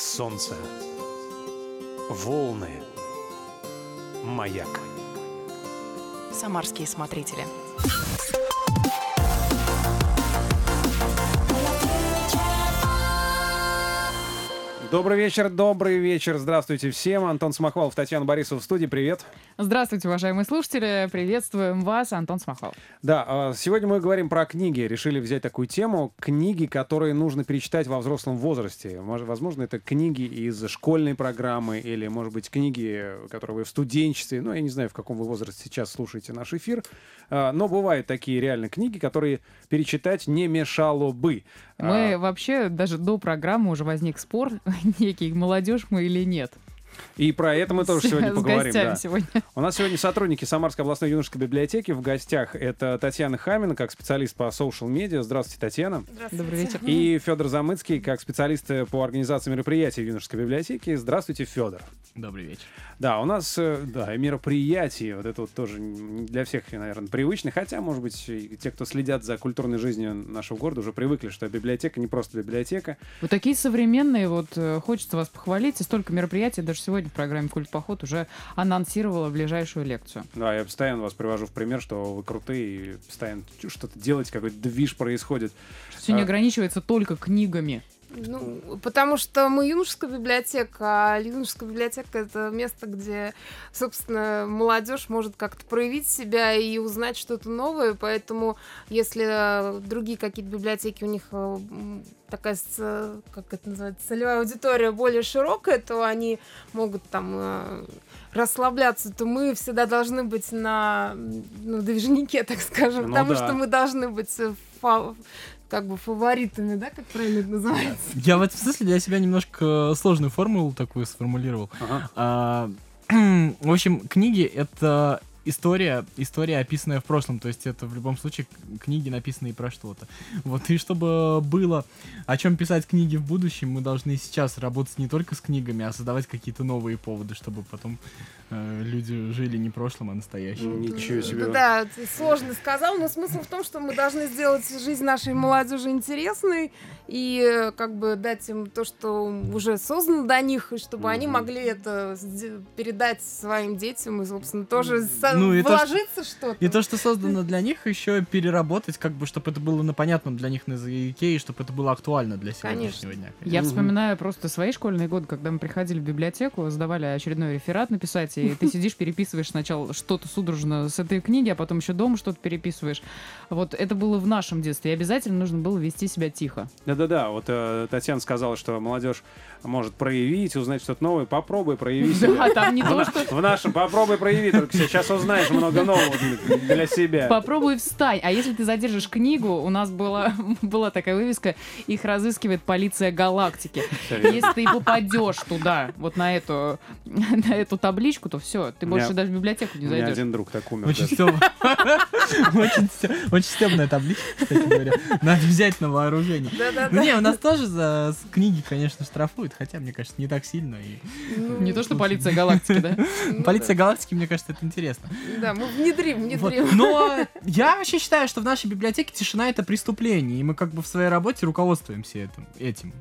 солнце, волны, маяк. Самарские смотрители. Добрый вечер, добрый вечер. Здравствуйте всем. Антон Смахвалов, Татьяна Борисова в студии. Привет. Здравствуйте, уважаемые слушатели. Приветствуем вас, Антон Смахвалов. Да, а, сегодня мы говорим про книги. Решили взять такую тему. Книги, которые нужно перечитать во взрослом возрасте. Мож- Возможно, это книги из школьной программы или, может быть, книги, которые вы в студенчестве. Ну, я не знаю, в каком вы возрасте сейчас слушаете наш эфир. А, Но бывают такие реально книги, которые перечитать не мешало бы. Мы А, вообще, даже до программы уже возник спор, некий, молодежь мы или нет. И про это мы тоже С- сегодня с поговорим. да. сегодня. У нас сегодня сотрудники Самарской областной юношеской библиотеки в гостях. Это Татьяна Хамина, как специалист по social медиа. Здравствуйте, Татьяна. Добрый вечер. И Федор Замыцкий, как специалист по организации мероприятий в юношеской библиотеке. Здравствуйте, Федор. Добрый вечер. Да, у нас, э, да, и мероприятия, вот это вот тоже для всех, наверное, привычно, хотя, может быть, те, кто следят за культурной жизнью нашего города, уже привыкли, что библиотека не просто библиотека. Вы такие современные, вот э, хочется вас похвалить. И столько мероприятий даже сегодня в программе «Культ Поход» уже анонсировала ближайшую лекцию. Да, я постоянно вас привожу в пример, что вы крутые и постоянно что-то делаете, какой-то движ происходит. Все не А. ограничивается только книгами. Ну, потому что мы юношеская библиотека, а юношеская библиотека это место, где, собственно, молодежь может как-то проявить себя и узнать что-то новое. Поэтому, если э, другие какие-то библиотеки, у них э, такая, с- как это называется, целевая аудитория более широкая, то они могут там э, расслабляться, то мы всегда должны быть на ну, движнике, так скажем, Ну потому да. что мы должны быть э, фа- как бы фаворитами, да, как правильно это называется? Я в этом смысле для себя немножко сложную формулу такую сформулировал. Ага. А, в общем, книги — это история, история, описанная в прошлом. То есть это в любом случае книги, написанные про что-то. Вот, и чтобы было о чем писать книги в будущем, мы должны сейчас работать не только с книгами, а создавать какие-то новые поводы, чтобы потом э, люди жили не прошлым, а настоящим. Ничего себе. Ну Да, сложно сказал, но смысл в том, что мы должны сделать жизнь нашей молодежи интересной и как бы дать им то, что уже создано до них, и чтобы они Мгм. могли это передать своим детям и, собственно, тоже Ну, и то, что- вложиться что-то. И то, что создано для них, еще переработать, как бы, чтобы это было на понятном для них на языке, и чтобы это было актуально для сегодняшнего дня. Я Мгм. вспоминаю просто свои школьные годы, когда мы приходили в библиотеку, сдавали очередной реферат написать, и ты сидишь, переписываешь сначала что-то судорожно с этой книги, а потом еще дома что-то переписываешь. Вот это было в нашем детстве, и обязательно нужно было вести себя тихо. Да-да-да, вот э, Татьяна сказала, что молодежь может проявить, узнать что-то новое. Попробуй прояви себя. Да, там не В то, что В нашем попробуй прояви, только сейчас узнаешь много нового для себя. Попробуй встань. А если ты задержишь книгу, у нас была, была такая вывеска, их разыскивает полиция галактики. Если ты попадешь туда, вот на эту, на эту табличку, то все, ты больше даже в библиотеку не У меня зайдешь. один друг так умер. Очень стебная табличка, кстати говоря. Надо взять на вооружение. Ну не, у нас тоже за с- книги, конечно, штрафуют, хотя, мне кажется, не так сильно. Не то, что полиция галактики, да? Полиция галактики, мне кажется, это интересно. Да, мы внедрим, Вот. внедрим. Но я вообще считаю, что в нашей библиотеке тишина это преступление, и мы как бы в своей работе руководствуемся этим. этим.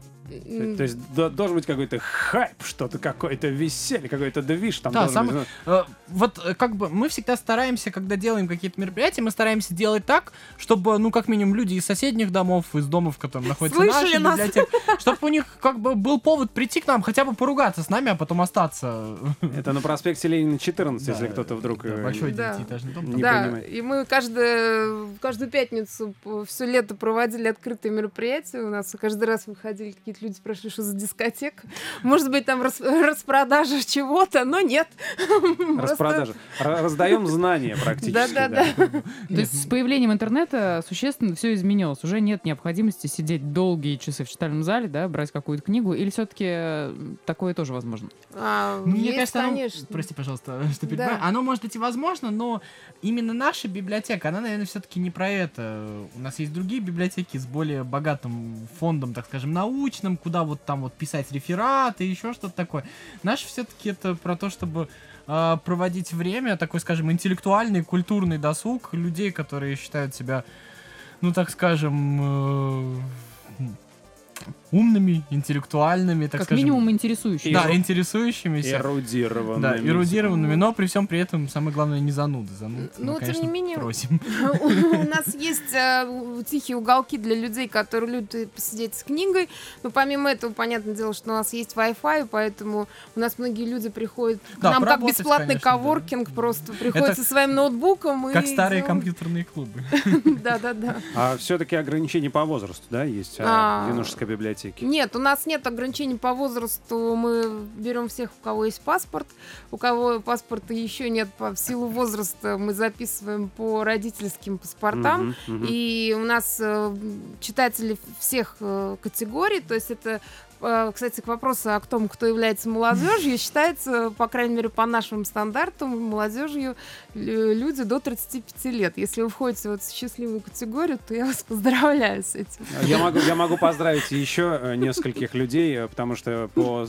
М, То есть до- должен быть какой-то хайп, что-то какое-то веселье, какой-то движ там Да, сам- быть. Ну, Э, Вот э, как бы мы всегда стараемся, когда делаем какие-то мероприятия, мы стараемся делать так, чтобы, ну, как минимум, люди из соседних домов, из домов, в котором находится Слышали наша нас? библиотека, чтобы у них как бы был повод прийти к нам, хотя бы поругаться с нами, а потом остаться. Это на проспекте Ленина 14, Да, если кто-то вдруг да, э, Большой Да. девятиэтажный дом. не да, понимает. и мы каждую, каждую пятницу все лето проводили открытые мероприятия. У нас каждый раз выходили какие-то люди, спрашивали, что за дискотека. Может быть, там рас- распродажа чего-то, но нет. Распродажа. Раздаем знания практически. Да-да-да. То есть с появлением интернета существенно все изменилось. Уже нет необходимости сидеть долгие часы в читальном зале, да, брать какую-то книгу, или все-таки такое тоже возможно? А, Мне кажется, прости, пожалуйста, что перебиваю. Оно может быть и возможно, но именно наша библиотека, она, наверное, все-таки не про это. У нас есть другие библиотеки с более богатым фондом, так скажем, научным, куда вот там вот писать рефераты, еще что-то такое. Наша все-таки это про то, чтобы а, проводить время, такой, скажем, интеллектуальный, культурный досуг людей, которые считают себя, ну, так скажем, э, умными, интеллектуальными, так Как скажем. минимум интересующий. Да, интересующимися. Эрудированными. Да, эрудированными, но при всем при этом самое главное не зануды. Зануд, Ну, мы, тем конечно, не менее, просим. У нас есть э, тихие уголки для людей, которые любят посидеть с книгой. Но помимо этого, понятное дело, что у нас есть Wi-Fi, поэтому у нас многие люди приходят к Да, нам как бесплатный конечно, да. коворкинг, просто приходят со своим ноутбуком. и Как старые делают. компьютерные клубы. Да-да-да. А все-таки ограничения по возрасту, да, есть а, А. библиотеке? Нет, у нас нет ограничений по возрасту. Мы берем всех, у кого есть паспорт. У кого паспорта еще нет по в силу возраста, мы записываем по родительским паспортам. Мгм, мгм. И у нас э, читатели всех э, категорий, то есть это, кстати, к вопросу о том, кто является молодежью, считается, по крайней мере, по нашим стандартам, молодежью лю- люди до 35 лет. Если вы входите вот в счастливую категорию, то я вас поздравляю с этим. Я могу, я могу поздравить еще э, нескольких людей, э, потому что по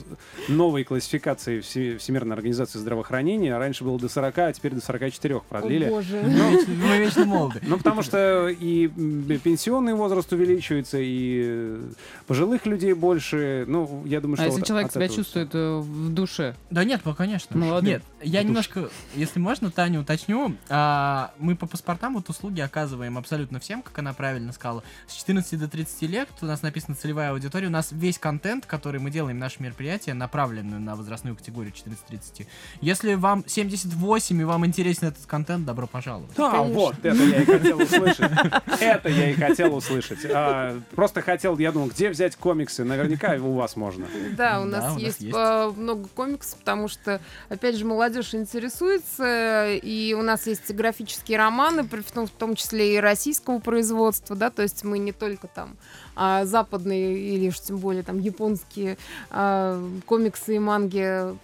новой классификации Все- Всемирной организации здравоохранения раньше было до 40, а теперь до 44 продлили. О, боже. Мы вечно- Мы вечно молоды. Ну, потому что и пенсионный возраст увеличивается, и э, пожилых людей больше. Ну, я думаю, что А если вот человек себя этого чувствует э, в душе? Да нет, ну, конечно. Молодым. Нет, я Душ. немножко, если можно, Таню уточню. А, мы по паспортам вот услуги оказываем абсолютно всем, как она правильно сказала. С 14 до 30 лет у нас написана целевая аудитория. У нас весь контент, который мы делаем, наши мероприятия, направлены на возрастную категорию 14-30. Если вам 78 и вам интересен этот контент, добро пожаловать. А, Конечно. вот, это я и хотел услышать. Это я и хотел услышать. А, просто хотел, я думал, где взять комиксы? Наверняка у вас можно. Да, у Да, нас есть, э, много комиксов, потому что, опять же, молодежь интересуется, и у нас есть графические романы, при- в том, в том числе и российского производства, да, то есть мы не только там а, западные или уж тем более там японские а, комиксы и манги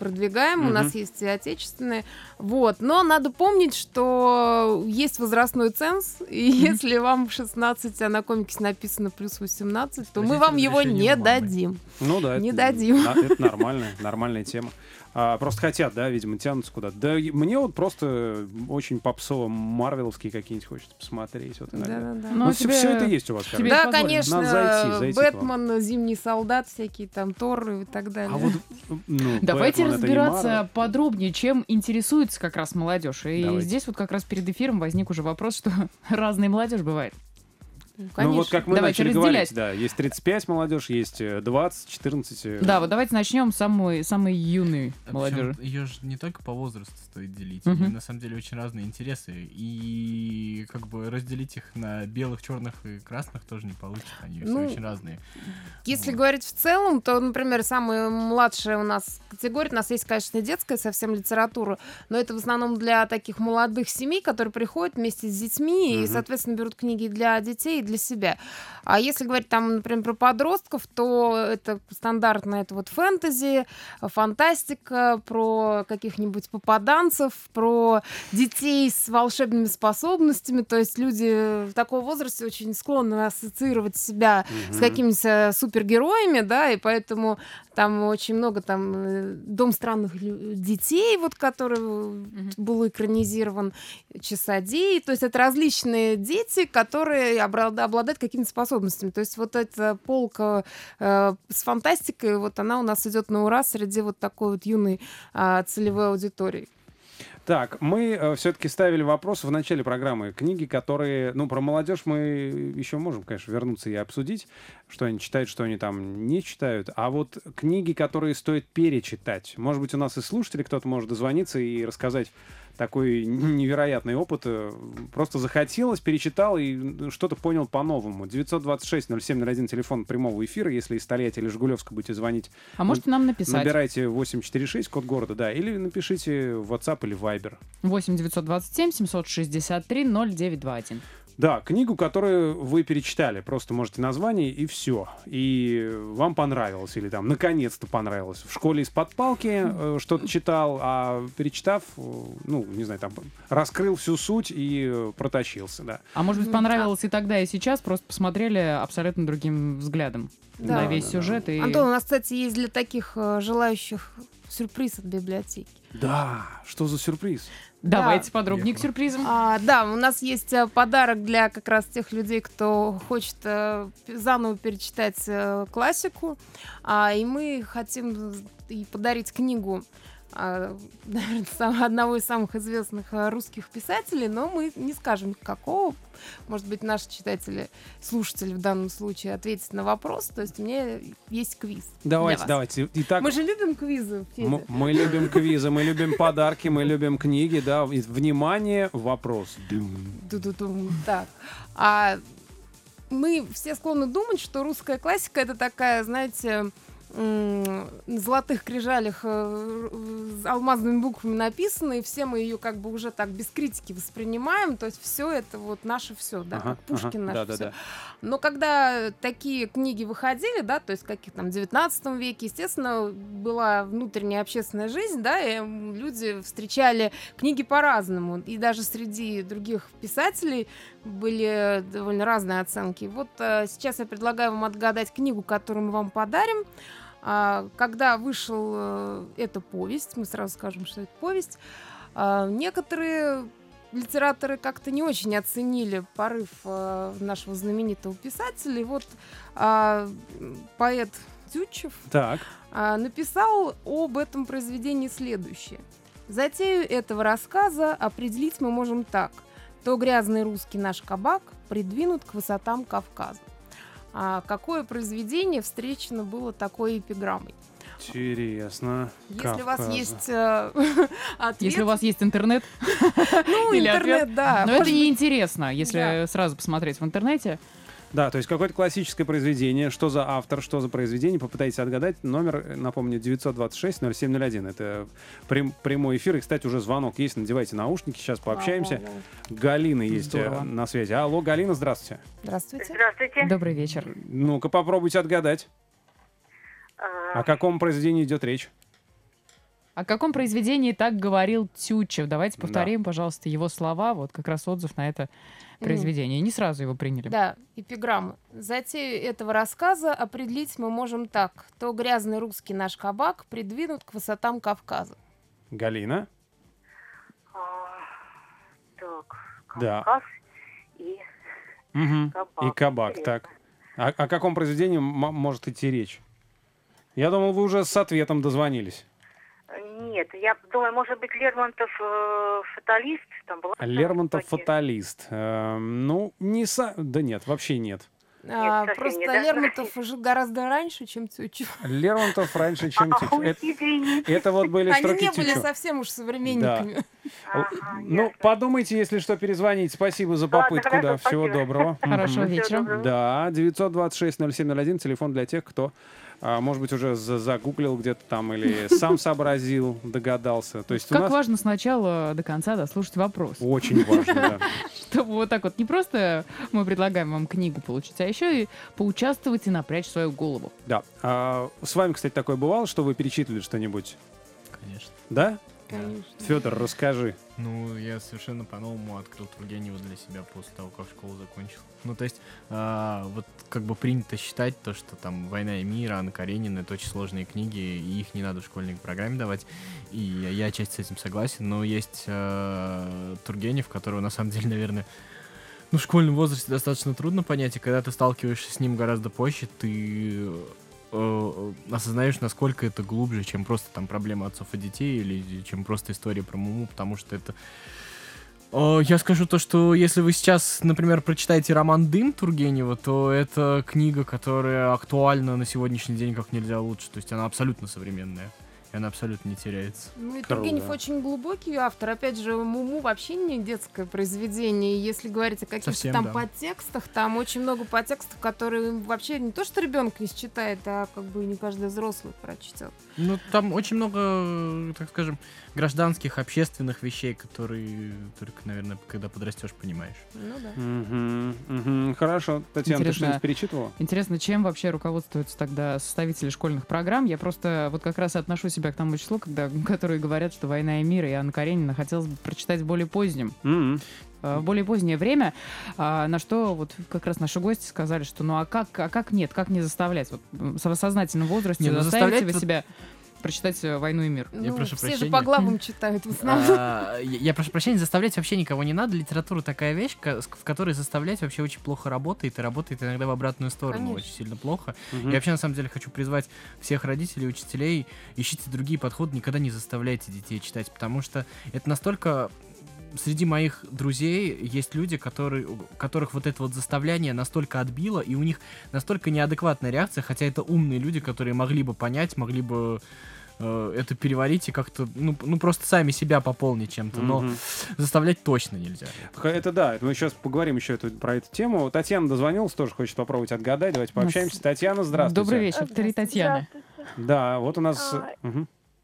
продвигаем, у Мгм. нас есть и отечественные, вот, но надо помнить, что есть возрастной ценз, и если вам 16, а на комиксе написано плюс 18, то мы Спросите вам его не у дадим. Ну да, Не это, дадим. это нормальная, нормальная тема. А, просто хотят, да, видимо, тянутся куда-то. Да, мне вот просто очень попсово марвеловские какие-нибудь хочется посмотреть. Вот иногда. Да-да-да. Ну, Ну, а все, тебе- это есть у вас, тебе. Да, конечно, Надо зайти, зайти. Бэтмен, Зимний солдат, всякие там Торы и так далее. А вот, ну, Давайте Бэтмен разбираться подробнее, чем интересуется как раз молодежь. И Давайте. здесь вот как раз перед эфиром возник уже вопрос, что разная молодежь бывает. Ну, Ну вот как мы Давайте начали разделять. говорить, да, есть 35 молодежь, есть э, 20, 14. э, Да, вот давайте начнем с самой, самой юной молодежи. Ее же не только по возрасту стоит делить. Мгм. У них на самом деле очень разные интересы. И как бы разделить их на белых, черных и красных тоже не получится. Они все Ну, очень разные. Если Вот. говорить в целом, то, например, самая младшая у нас категория, у нас есть, конечно, детская совсем литература, но это в основном для таких молодых семей, которые приходят вместе с детьми и, Мгм. соответственно, берут книги для детей и для себя. А если говорить там, например, про подростков, то это стандартно, это вот фэнтези, фантастика, про каких-нибудь попаданцев, про детей с волшебными способностями, то есть люди в таком возрасте очень склонны ассоциировать себя с Мгм. какими-то супергероями, да, и поэтому там очень много там э, Дом странных детей, вот который э, был экранизирован, Часодей, то есть это различные дети, которые обра- обладают какими-то способностями. То есть вот эта полка э, с фантастикой, вот она у нас идет на ура среди вот такой вот юной а, целевой аудитории. Так, мы все-таки ставили вопрос в начале программы. Книги, которые, ну, про молодежь мы еще можем, конечно, вернуться и обсудить, что они читают, что они там не читают. А вот книги, которые стоит перечитать. Может быть, у нас и слушатели кто-то может дозвониться и рассказать такой невероятный опыт. Э, Просто захотелось, перечитал и что-то понял по-новому. 926-0701, телефон прямого эфира. Если из Тольятти или Жигулевска будете звонить, А можете нам написать? набирайте 846, код города, да, или напишите в WhatsApp или Viber. 8 927 763 0921. Да, книгу, которую вы перечитали, просто можете название и все. И вам понравилось, или там наконец-то понравилось. В школе из-под палки э, что-то читал, а перечитав, э, ну, не знаю, там раскрыл всю суть и э, протащился, да. А может быть, Мгм. понравилось и тогда, и сейчас, просто посмотрели абсолютно другим взглядом Да. на весь да, сюжет. И... Антон, у нас, кстати, есть для таких э, желающих сюрприз от библиотеки. Да, что за сюрприз? Давайте Да. подробнее к сюрпризам. А, да, у нас есть э, подарок для как раз тех людей, кто хочет э, заново перечитать э, классику. А, и мы хотим и подарить книгу наверное, сам- одного из самых известных э, русских писателей, но мы не скажем какого. Может быть, наши читатели, слушатели в данном случае ответят на вопрос. То есть у меня есть квиз. Давайте, давайте. Итак, Мы же любим квизы, м- мы любим квизы, мы любим подарки, мы любим книги, да. Внимание, вопрос. Так. А мы все склонны думать, что русская классика это такая, знаете, золотых крижалях э, алмазными буквами написано, и все мы ее как бы уже так без критики воспринимаем. То есть все это вот наше все, да, Ага, как Пушкин ага, наш да, да, всё. да. Но когда такие книги выходили, да, то есть каких там 19 веке, естественно, была внутренняя общественная жизнь, да, и люди встречали книги по-разному. И даже среди других писателей были довольно разные оценки. Вот э, сейчас я предлагаю вам отгадать книгу, которую мы вам подарим. А, когда вышел э, эта повесть, мы сразу скажем, что это повесть, а, некоторые литераторы как-то не очень оценили порыв э, нашего знаменитого писателя. И вот а, поэт Тютчев Так. написал об этом произведении следующее. Затею этого рассказа определить мы можем так. То грязный русский наш кабак придвинут к высотам Кавказа. А какое произведение встречено было такой эпиграммой? Интересно. Если у вас Кавказа. есть э, ответ, Если у вас есть интернет, ну, интернет, да. но это неинтересно, если сразу посмотреть в интернете. Да, то есть какое-то классическое произведение. Что за автор, что за произведение, попытайтесь отгадать. Номер, напомню, 926-0701. Это прям- прямой эфир. И, кстати, уже звонок есть. Надевайте наушники, сейчас пообщаемся. Вау. Галина есть э, Здорово. на связи. Алло, Галина, здравствуйте. Здравствуйте. Здравствуйте. Добрый вечер. Ну-ка, попробуйте отгадать. А, О каком произведении идет речь? О каком произведении так говорил Тютчев? Давайте Да. повторим, пожалуйста, его слова. Вот как раз отзыв на это произведение. Не сразу его приняли. Да, эпиграмма. Затею этого рассказа определить мы можем так. То грязный русский наш кабак придвинут к высотам Кавказа. Галина? а, так, Да. Кавказ и Мгм. кабак. И кабак, Интересно. так. О, о каком произведении может идти речь? Я думал, вы уже с ответом дозвонились. Нет, я думаю, может быть, Лермонтов э, фаталист там была. Лермонтов Кстати. фаталист. Эм, ну, не са... Да нет, вообще нет. А, совсем просто не, да? Лермонтов жил гораздо раньше, чем Тютчев. Лермонтов раньше, чем А, Тютчев. Это, это вот были Они строки не были совсем уж современниками. Ага, Ну, ясно. подумайте, если что, перезвоните. Спасибо за Ладно, попытку, хорошо, да. Всего спасибо. доброго. Хорошего вечера. Да, 926-0701, телефон для тех, кто, а, может быть, уже за- загуглил где-то там или сам сообразил, догадался. То есть Как нас важно сначала до конца дослушать вопрос. очень важно, да. Чтобы вот так вот не просто мы предлагаем вам книгу получить, а еще и поучаствовать и напрячь свою голову. Да. А, с вами, кстати, такое бывало, что вы перечитывали что-нибудь? Конечно. Да? Конечно. Федор, расскажи. Ну, я совершенно по-новому открыл Тургенева для себя после того, как школу закончил. Ну, то есть, а, вот как бы принято считать то, что там «Война и мир», Анна Каренина — это очень сложные книги, и их не надо в школьной программе давать. И я, я отчасти с этим согласен, но есть а, Тургенев, которого, на самом деле, наверное, ну, в школьном возрасте достаточно трудно понять, и когда ты сталкиваешься с ним гораздо позже, ты э, осознаешь, насколько это глубже, чем просто там проблема отцов и детей, или чем просто история про Муму, потому что это... Э, Я скажу то, что если вы сейчас, например, прочитаете роман «Дым» Тургенева, то это книга, которая актуальна на сегодняшний день как нельзя лучше. То есть она абсолютно современная. И она абсолютно не теряется. Ну и. Тургенев очень глубокий автор. Опять же, Муму вообще не детское произведение. Если говорить о каких-то там да. подтекстах, там очень много подтекстов, которые вообще не то, что ребенок не считает, а как бы не каждый взрослый прочтет. Ну, там очень много, так скажем, гражданских, общественных вещей, которые только, наверное, когда подрастешь, понимаешь. Ну да. Мгм, мгм. Хорошо. Татьяна, ты Интересно. что-нибудь перечитывала? Интересно, чем вообще руководствуются тогда составители школьных программ? Я просто вот как раз отношу себя к тому числу, когда, которые говорят, что «Война и мир» и Анна Каренина хотелось бы прочитать в более позднем. Э, в более позднее время, а, на что вот как раз наши гости сказали, что ну а как, а как нет, как не заставлять? Вот в сознательном возрасте Не, ну заставите заставлять вы вот- себя прочитать э, «Войну и мир». Ну, прошу все же прощения. по главам читают в основном. А, Я я прошу прощения, заставлять вообще никого не надо. Литература такая вещь, в которой заставлять вообще очень плохо работает, и работает иногда в обратную сторону Конечно. очень сильно плохо. Мгм. Я вообще на самом деле хочу призвать всех родителей, учителей, ищите другие подходы, никогда не заставляйте детей читать, потому что это настолько среди моих друзей есть люди, которые, у которых вот это вот заставляние настолько отбило, и у них настолько неадекватная реакция, хотя это умные люди, которые могли бы понять, могли бы э, это переварить и как-то, ну, ну, просто сами себя пополнить чем-то, но Мгм. заставлять точно нельзя. Это да, мы сейчас поговорим еще эту- про эту тему. Татьяна дозвонилась, тоже хочет попробовать отгадать. Давайте пообщаемся. Татьяна, здравствуйте. Добрый вечер, Татьяна. Здравствуйте. Да, вот у нас А.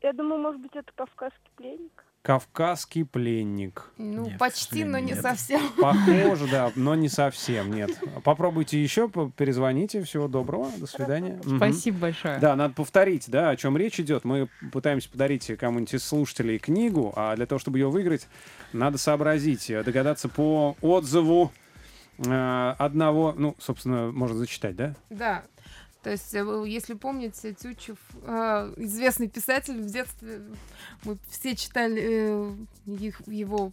Я думаю, может быть, это кавказский пленник. Кавказский пленник. Ну, Нет, почти, но не нет. совсем. Похоже, да, но не совсем, нет. Попробуйте еще, перезвоните. Всего доброго, до свидания. Спасибо большое. Да, надо повторить, да, о чем речь идет. Мы пытаемся подарить кому-нибудь из слушателей книгу, а для того, чтобы ее выиграть, надо сообразить, э, догадаться по отзыву э, одного, ну, собственно, можно зачитать, да? Да. То есть, э, если помните, Тютчев, э, известный писатель, в детстве мы все читали э, их- его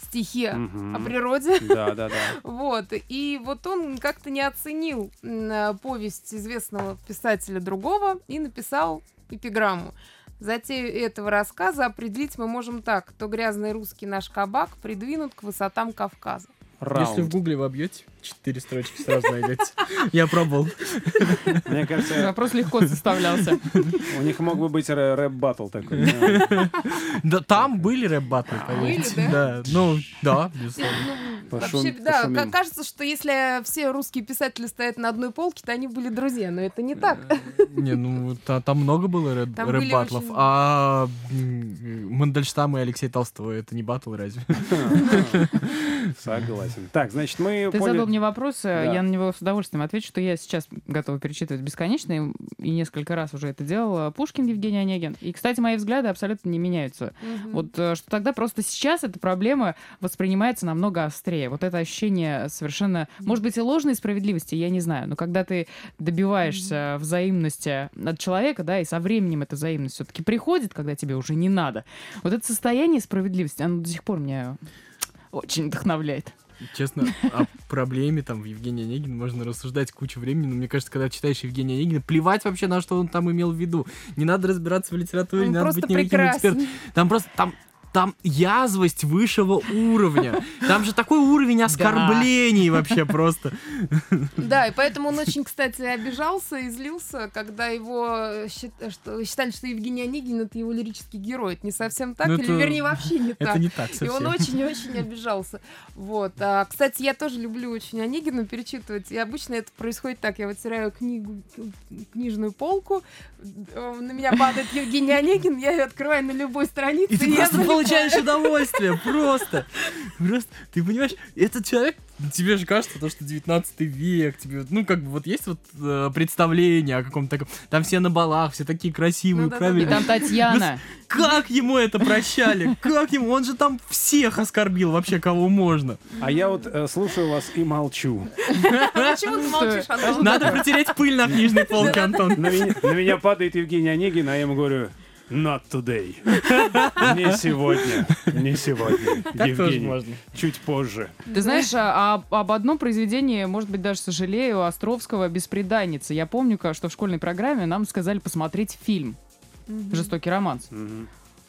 стихи Мгм. о природе. Да, да, да. Вот. И вот он как-то не оценил э, повесть известного писателя другого и написал эпиграмму. Затею этого рассказа определить мы можем так. То грязный русский наш кабак придвинут к высотам Кавказа. Если в Раунд. гугле вы обьете, четыре строчки сразу найдете. Я пробовал. Мне кажется, Вопрос легко составлялся. у них мог бы быть рэ- рэп-баттл такой. да. Там были рэп-баттлы, поверьте. да? Да, ну, да, безусловно. Ну, вообще, да, кажется, что если все русские писатели стоят на одной полке, то они были друзья, но это не так. Не, ну, та- там много было рэп-баттлов. А Мандельштам и Алексей Толстой, это не баттл разве? Согласен. Так, значит, мы поняли... мне вопрос, э, Да. я на него с удовольствием отвечу, что я сейчас готова перечитывать бесконечно, и- несколько раз уже это делала. Пушкин, Евгений Онегин. И, кстати, мои взгляды абсолютно не меняются. Мгм. Вот э, что тогда просто сейчас эта проблема воспринимается намного острее. Вот это ощущение совершенно, может быть, и ложной справедливости, я не знаю, но когда ты добиваешься взаимности от человека, да, и со временем эта взаимность все-таки приходит, когда тебе уже не надо, вот это состояние справедливости, оно до сих пор меня очень вдохновляет. Честно, о проблеме там в Евгении Онегина можно рассуждать кучу времени, но мне кажется, когда читаешь Евгения Онегина, плевать вообще на что он там имел в виду. Не надо разбираться в литературе, Он не надо быть никаким экспертом. Там просто, там, там язвость высшего уровня. Там же такой уровень оскорблений вообще просто. Да, и поэтому он очень, кстати, обижался и злился, когда его счит- что- считали, что Евгений Онегин это его лирический герой. Это не совсем так, Ну, или вернее вообще не Это так. не так И он очень-очень обижался. Вот. А, кстати, я тоже люблю очень Онегина перечитывать. И обычно это происходит так. Я вытираю книгу, книжную полку, э, на меня падает Евгений Онегин, я ее открываю на любой странице. И я просто залипаю. Получаешь удовольствие, просто. Просто, ты понимаешь, этот человек, тебе же кажется, то, что 19 век, тебе, ну, как бы, вот есть вот э, представление о каком-то таком, там все на балах, все такие красивые, Ну. И правильные. там Татьяна. Как ему это прощали? Как ему? Он же там всех оскорбил вообще, кого можно. А я вот э, слушаю вас и молчу. Почему ты молчишь, Антон? Надо протереть пыль на книжной полке, Антон. На меня, на меня падает Евгений Онегин, а я ему говорю, not today. Не сегодня, не сегодня. Так тоже Евгений, можно. чуть позже. Ты знаешь, а, об- об одном произведении, может быть, даже сожалею, Островского «Беспреданница». Я помню, что в школьной программе нам сказали посмотреть фильм. «Жестокий романс».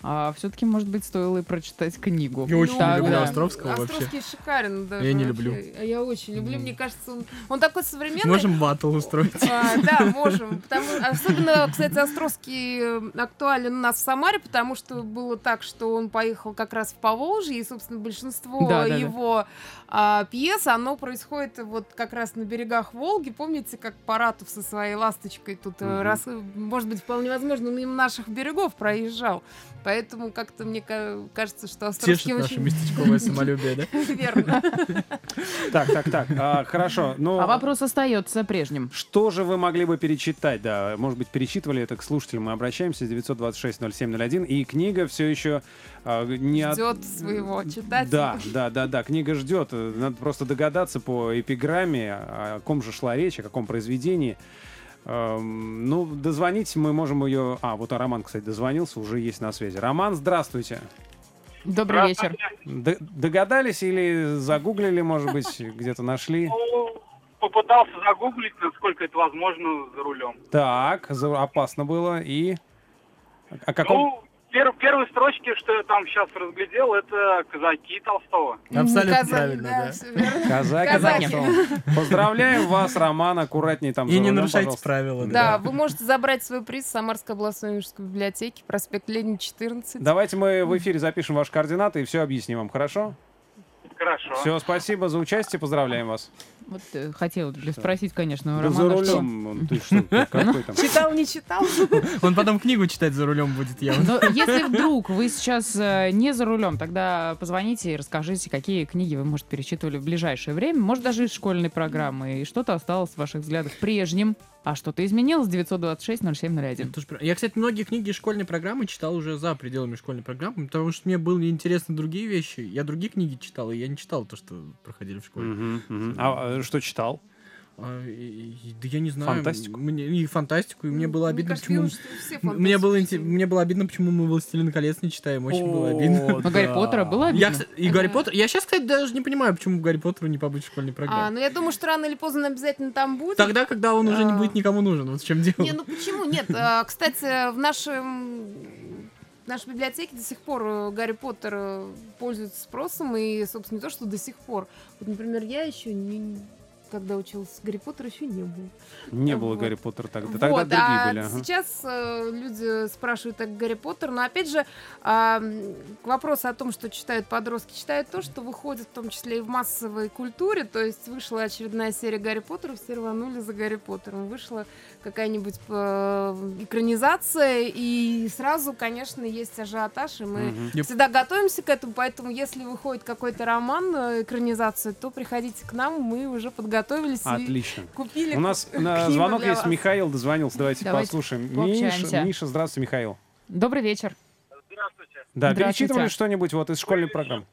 А все-таки, может быть, стоило и прочитать книгу. Я очень Тогда. люблю Островского вообще. Островский шикарен даже. Я не вообще. люблю. А я очень люблю. Мне кажется, он, он такой современный. Можем батл устроить. А, да, можем. Потому, особенно, кстати, Островский э, актуален у нас в Самаре, потому что было так, что он поехал как раз в Поволжье, и, собственно, большинство Да, да, да. его а, пьес, оно происходит вот как раз на берегах Волги. Помните, как Паратов со своей ласточкой тут, э, Мгм. раз, может быть, вполне возможно, мимо наших берегов проезжал. Поэтому как-то мне ка- кажется, что Островский Тешит наше очень... местечковое самолюбие, да? Верно. Так, так, так. а, хорошо. Ну, А вопрос остается прежним. Что же вы могли бы перечитать? Да, может быть, перечитывали это к слушателям. Мы обращаемся 926-0701. И книга все еще а, не Ждет своего читателя. Да, да, да, да. Книга ждет. Надо просто догадаться по эпиграмме, о ком же шла речь, о каком произведении. Эм, ну, дозвонить мы можем ее... А, вот а Роман, кстати, дозвонился, уже есть на связи. Роман, здравствуйте. Добрый вечер. Д- догадались или загуглили, может быть, где-то нашли? Ну, попытался загуглить, насколько это возможно за рулем. Так, опасно было. И... О каком... Ну, пер- первые строчки, что я там сейчас разглядел, это казаки Толстого. Абсолютно Казань, правильно, да. верно. Казаки. Казаки. Толстого. Поздравляем вас, Роман, аккуратнее там И не нарушайте пожалуйста. правила. Да, вы можете забрать свой приз в Самарской областной университетской библиотеке, проспект Ленина, 14. Давайте мы в эфире запишем ваши координаты и все объясним вам, хорошо? Хорошо. Все, спасибо за участие, поздравляем вас. Вот э, спросить, конечно, у Да за Романа, что- рулем, он, ты что, какой там? Читал, не читал? Он потом книгу читать за рулем будет явно. Но если вдруг вы сейчас э, не за рулем, тогда позвоните и расскажите, какие книги вы, может, перечитывали в ближайшее время, может, даже из школьной программы, и что-то осталось в ваших взглядах прежним, а что-то изменилось 926-0701. Я тоже про- Я, кстати, многие книги из школьной программы читал уже за пределами школьной программы, потому что мне были интересны другие вещи. Я другие книги читал, и я не читал то, что проходили в школе. Мгм, мгм. А э, что читал? А, и- и- да я не знаю. Фантастику? Мне, и фантастику, и мне было Мне обидно, кажется, почему... Мне было, мне было обидно, почему мы «Властелин колец» не читаем. Очень было обидно. О, Но Гарри. Поттера было обидно? Я, и Гарри. Поттер... Я сейчас, кстати, даже не понимаю, почему Гарри Поттеру не побыть в школьной А, программе. ну я думаю, что рано или поздно он обязательно там будет. Тогда, когда он уже не А. будет никому нужен. Вот в чем дело. Не, ну почему? Нет, а, кстати, в нашем нашей библиотеке до сих пор э, Гарри Поттер э, пользуется спросом, и, собственно, не то, что до сих пор. Вот, например, я еще не когда училась Гарри Поттер еще не было. Не было Вот. Гарри Поттера тогда. Тогда вот, другие а были. ага. сейчас э, люди спрашивают о Гарри Поттер, но опять же а, м, к вопросу о том, что читают подростки, читают то, что выходит в том числе и в массовой культуре, то есть вышла очередная серия Гарри Поттера, все рванули за Гарри Поттером, вышла какая-нибудь э, экранизация, и сразу, конечно, есть ажиотаж, и мы. Yep. всегда готовимся к этому, поэтому если выходит какой-то роман, э, экранизация, то приходите к нам, мы уже подготовились и Отлично. купили У нас на звонок есть вас. Михаил, дозвонился. Давайте, Давайте послушаем. Миша, Миша, здравствуйте, Михаил. Добрый вечер. Здравствуйте. Да, Здравствуйте. перечитывали что-нибудь вот из школьной программы?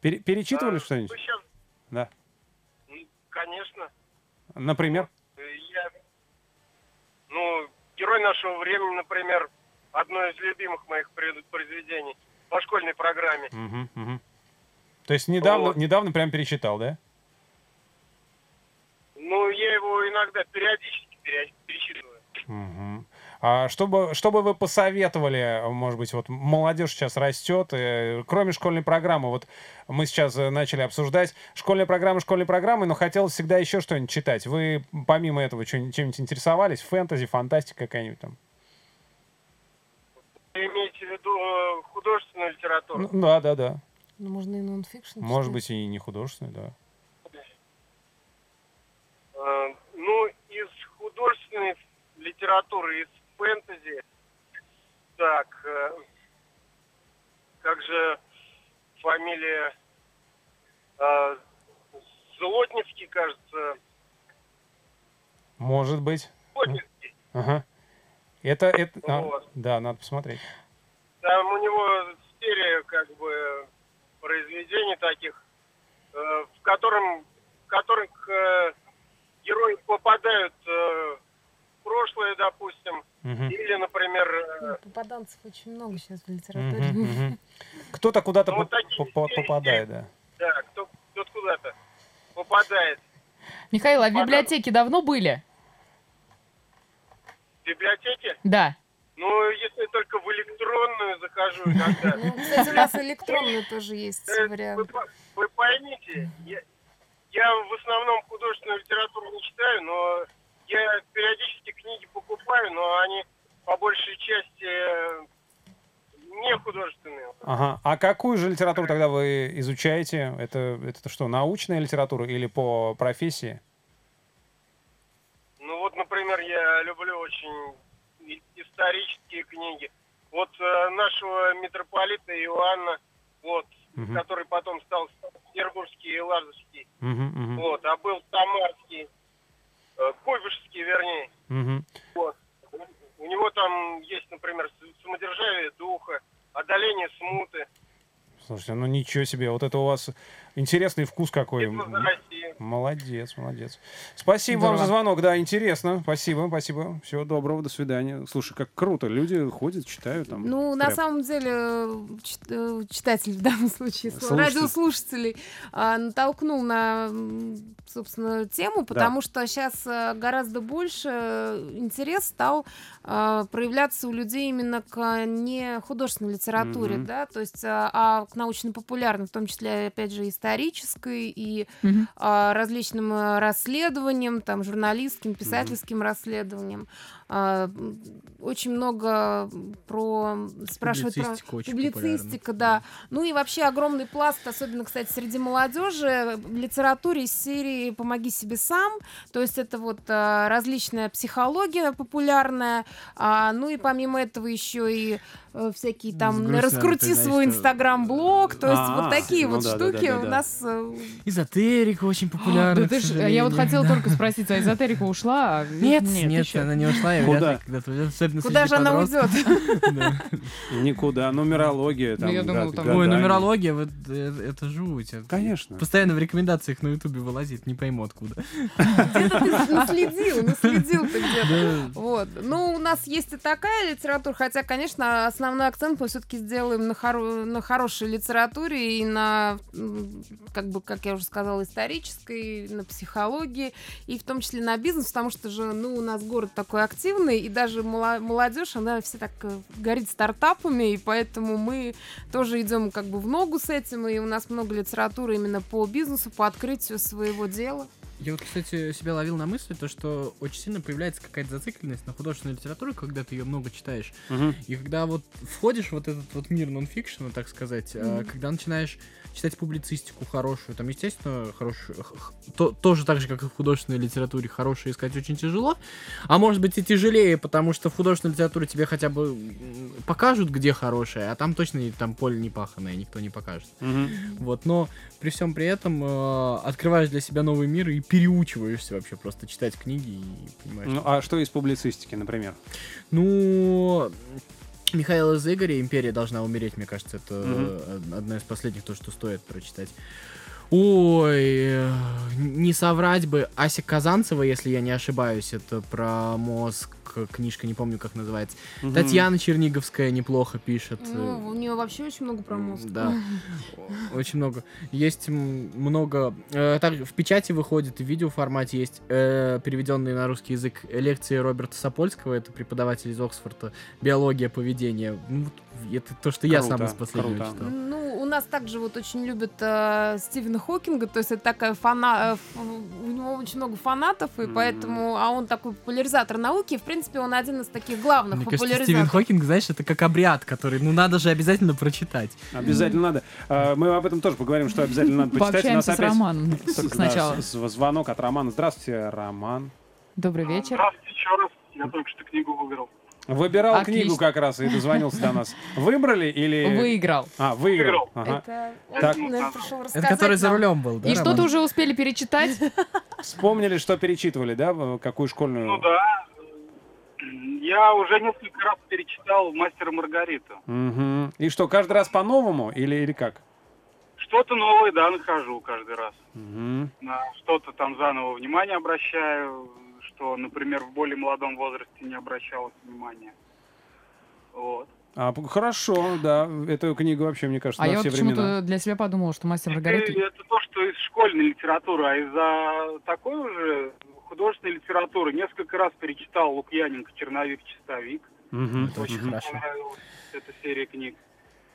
Пере- перечитывали А, что-нибудь? Сейчас... Да. Конечно. Например? Э, Я... Ну, герой нашего времени, например, одно из любимых моих произведений по школьной программе. Мгм, мгм. То есть недавно, Вот. недавно прям перечитал, да? Ну, я его иногда периодически пере- перечитываю. Мгм. А что бы, что бы вы посоветовали, может быть, вот молодежь сейчас растет, э, кроме школьной программы, вот мы сейчас э, начали обсуждать школьная программа, школьной программы, но хотелось всегда еще что-нибудь читать. Вы помимо этого чем-нибудь интересовались? Фэнтези, фантастика какая-нибудь там? Вы имеете в виду э, художественную литературу? Ну, да, да, да. Ну, можно и нонфикшн. Может читать. быть, и не художественная, да. Э, Ну, из художественной литературы, из фэнтези, так, э, как же фамилия э, Злотницкий, кажется, Может быть. Злотницкий. Ага. Это, это, а, Вот. да, надо посмотреть. Там у него серия, как бы, произведений таких, в котором, в которых герои попадают э, в прошлое, допустим, Мгм. или, например, э, Ну, Попаданцев очень много сейчас в литературе. Мгм, мгм. Кто-то куда-то Ну, по- такие по- попадает, да. да, кто, кто куда-то попадает. Михаил, а в Ладно. библиотеке давно были? В библиотеке? Да. Ну, если только в электронную захожу иногда. Ну, кстати, у нас электронный тоже есть Э, Вы, вариант. вы поймите, я, в основном художественную литературу не читаю, но я периодически книги покупаю, но они по большей части э, не художественные. Ага. А какую же литературу тогда вы изучаете? Это, это что, научная литература или по профессии? Ну вот, например, я люблю очень исторические книги. Вот э, нашего митрополита Иоанна, вот, Мгм. который потом стал Петербургский и Лазарский, Мгм, мгм, вот, а был Самарский, э, Куйбышевский, вернее. мгм. Вот. У него там есть, например, самодержавие духа, одоление смуты, Слушайте, ну ничего себе, вот это у вас интересный вкус какой. Молодец, молодец. Спасибо вам за звонок, да, интересно. Спасибо, спасибо. Всего доброго, до свидания. Слушай, как круто. Люди ходят, читают там. Ну, на прям. самом деле, э, э, читатель в данном случае, Слушатель. радиослушателей, а, натолкнул на, собственно, тему, потому что сейчас гораздо больше э, интерес стал а, проявляться у людей именно к не художественной литературе, Мгм. да, то есть, а, а к научно-популярной, в том числе, опять же, исторической и а, различным э, расследованиям, там, журналистским, писательским расследованиям. А, очень много про... Спрашивают про Публицистика очень публицистика, да. Ну и вообще огромный пласт, особенно, кстати, среди молодежи, в литературе из серии «Помоги себе сам». То есть это вот а, различная психология популярная. А, ну и помимо этого еще и э, всякие там грустно надо «Раскрути признать, свой что- инстаграм-блог». То есть А, вот такие ну вот да, штуки да, да, у нас э, Эзотерика очень популярна. Да ты ж- я вот хотела Да. только спросить, а эзотерика ушла? Нет, нет, нет, еще. она не ушла, я Куда? Куда же она уйдет? Да. Никуда. Нумерология. Там, я думала, да, там- Ой, нумерология, вот э, это жуть. Конечно. Постоянно в рекомендациях на ютубе вылазит, не пойму откуда. Где-то ты наследил, наследил ты где-то. Вот. Ну, у нас есть и такая литература, хотя, конечно, основной акцент мы все-таки сделаем на, хоро- на хорошей литературе и на, как бы, как я уже сказала, исторической, на психологии, и в том числе на бизнес, потому что же, ну, у нас город такой активный, и даже молодежь, она все так э, горит стартапами, и поэтому мы тоже идем как бы в ногу с этим, и у нас много литературы именно по бизнесу, по открытию своего дела. Я вот, кстати, себя ловил на мысли, то, что очень сильно появляется какая-то зацикленность на художественную литературу, когда ты ее много читаешь. Мгм. И когда вот входишь в вот этот вот мир нонфикшена, так сказать, Мгм. когда начинаешь читать публицистику хорошую, там, естественно, хорошую, то, тоже так же, как и в художественной литературе, хорошую искать очень тяжело, а может быть и тяжелее, потому что в художественной литературе тебе хотя бы покажут, где хорошее, а там точно там поле не паханное, никто не покажет. Мгм. Вот, но при всем при этом э, открываешь для себя новый мир и переучиваешься вообще просто читать книги и понимаешь. Ну, а что из публицистики, например? Ну, Михаил из Игоря «Империя должна умереть», мне кажется, это э, одна из последних, то, что стоит прочитать. Ой, не соврать бы. Ася Казанцева, если я не ошибаюсь, это про мозг, книжка, не помню, как называется. Мгм. Татьяна Черниговская неплохо пишет. э, Ну, у нее вообще очень много про мозг. Да, очень много. Есть много. э, так, в печати выходит, и в видеоформате есть э, переведенные на русский язык лекции Роберта Сапольского, это преподаватель из Оксфорда, биология поведения. Ну, это то, что я Круто, сам из последнего круто. читал. Ну, у нас также вот очень любят э, Стивена Хокинга, то есть это такая фана... э, ф- у него очень много фанатов, и Мгм. поэтому... А он такой популяризатор науки, и, в принципе, он один из таких главных Мне кажется. Стивен Хокинг, знаешь, это как обряд, который, ну, надо же обязательно прочитать. Обязательно надо. А, Мы об этом тоже поговорим, что обязательно надо почитать. У нас с Романом сначала. звонок от Романа. Здравствуйте, Роман. Добрый вечер. Здравствуйте еще раз. Я только что книгу выбрал. Выбирал Отлично. книгу как раз и дозвонился до нас. Выбрали или... Выиграл. А, выиграл. Выиграл. Ага. Это Так. Это который за рулем был, да? И что-то уже успели перечитать? Вспомнили, что перечитывали, да? Какую школьную? Ну да. Я уже несколько раз перечитал «Мастера Маргариту». Мгм. И что, каждый раз по-новому или, или как? Что-то новое, да, нахожу каждый раз. Мгм. На что-то там заново внимание обращаю, что, например, в более молодом возрасте не обращалось внимания. Вот. А, хорошо, да. Эту книгу вообще, мне кажется, А на я вот все времена. почему-то для себя подумала, что мастер Это, Маргарита... это то, что из школьной литературы, а из-за такой уже художественной литературы несколько раз перечитал Лукьяненко «Черновик-чистовик». Мгм. Это очень Очень хорошо. понравилась эта серия книг.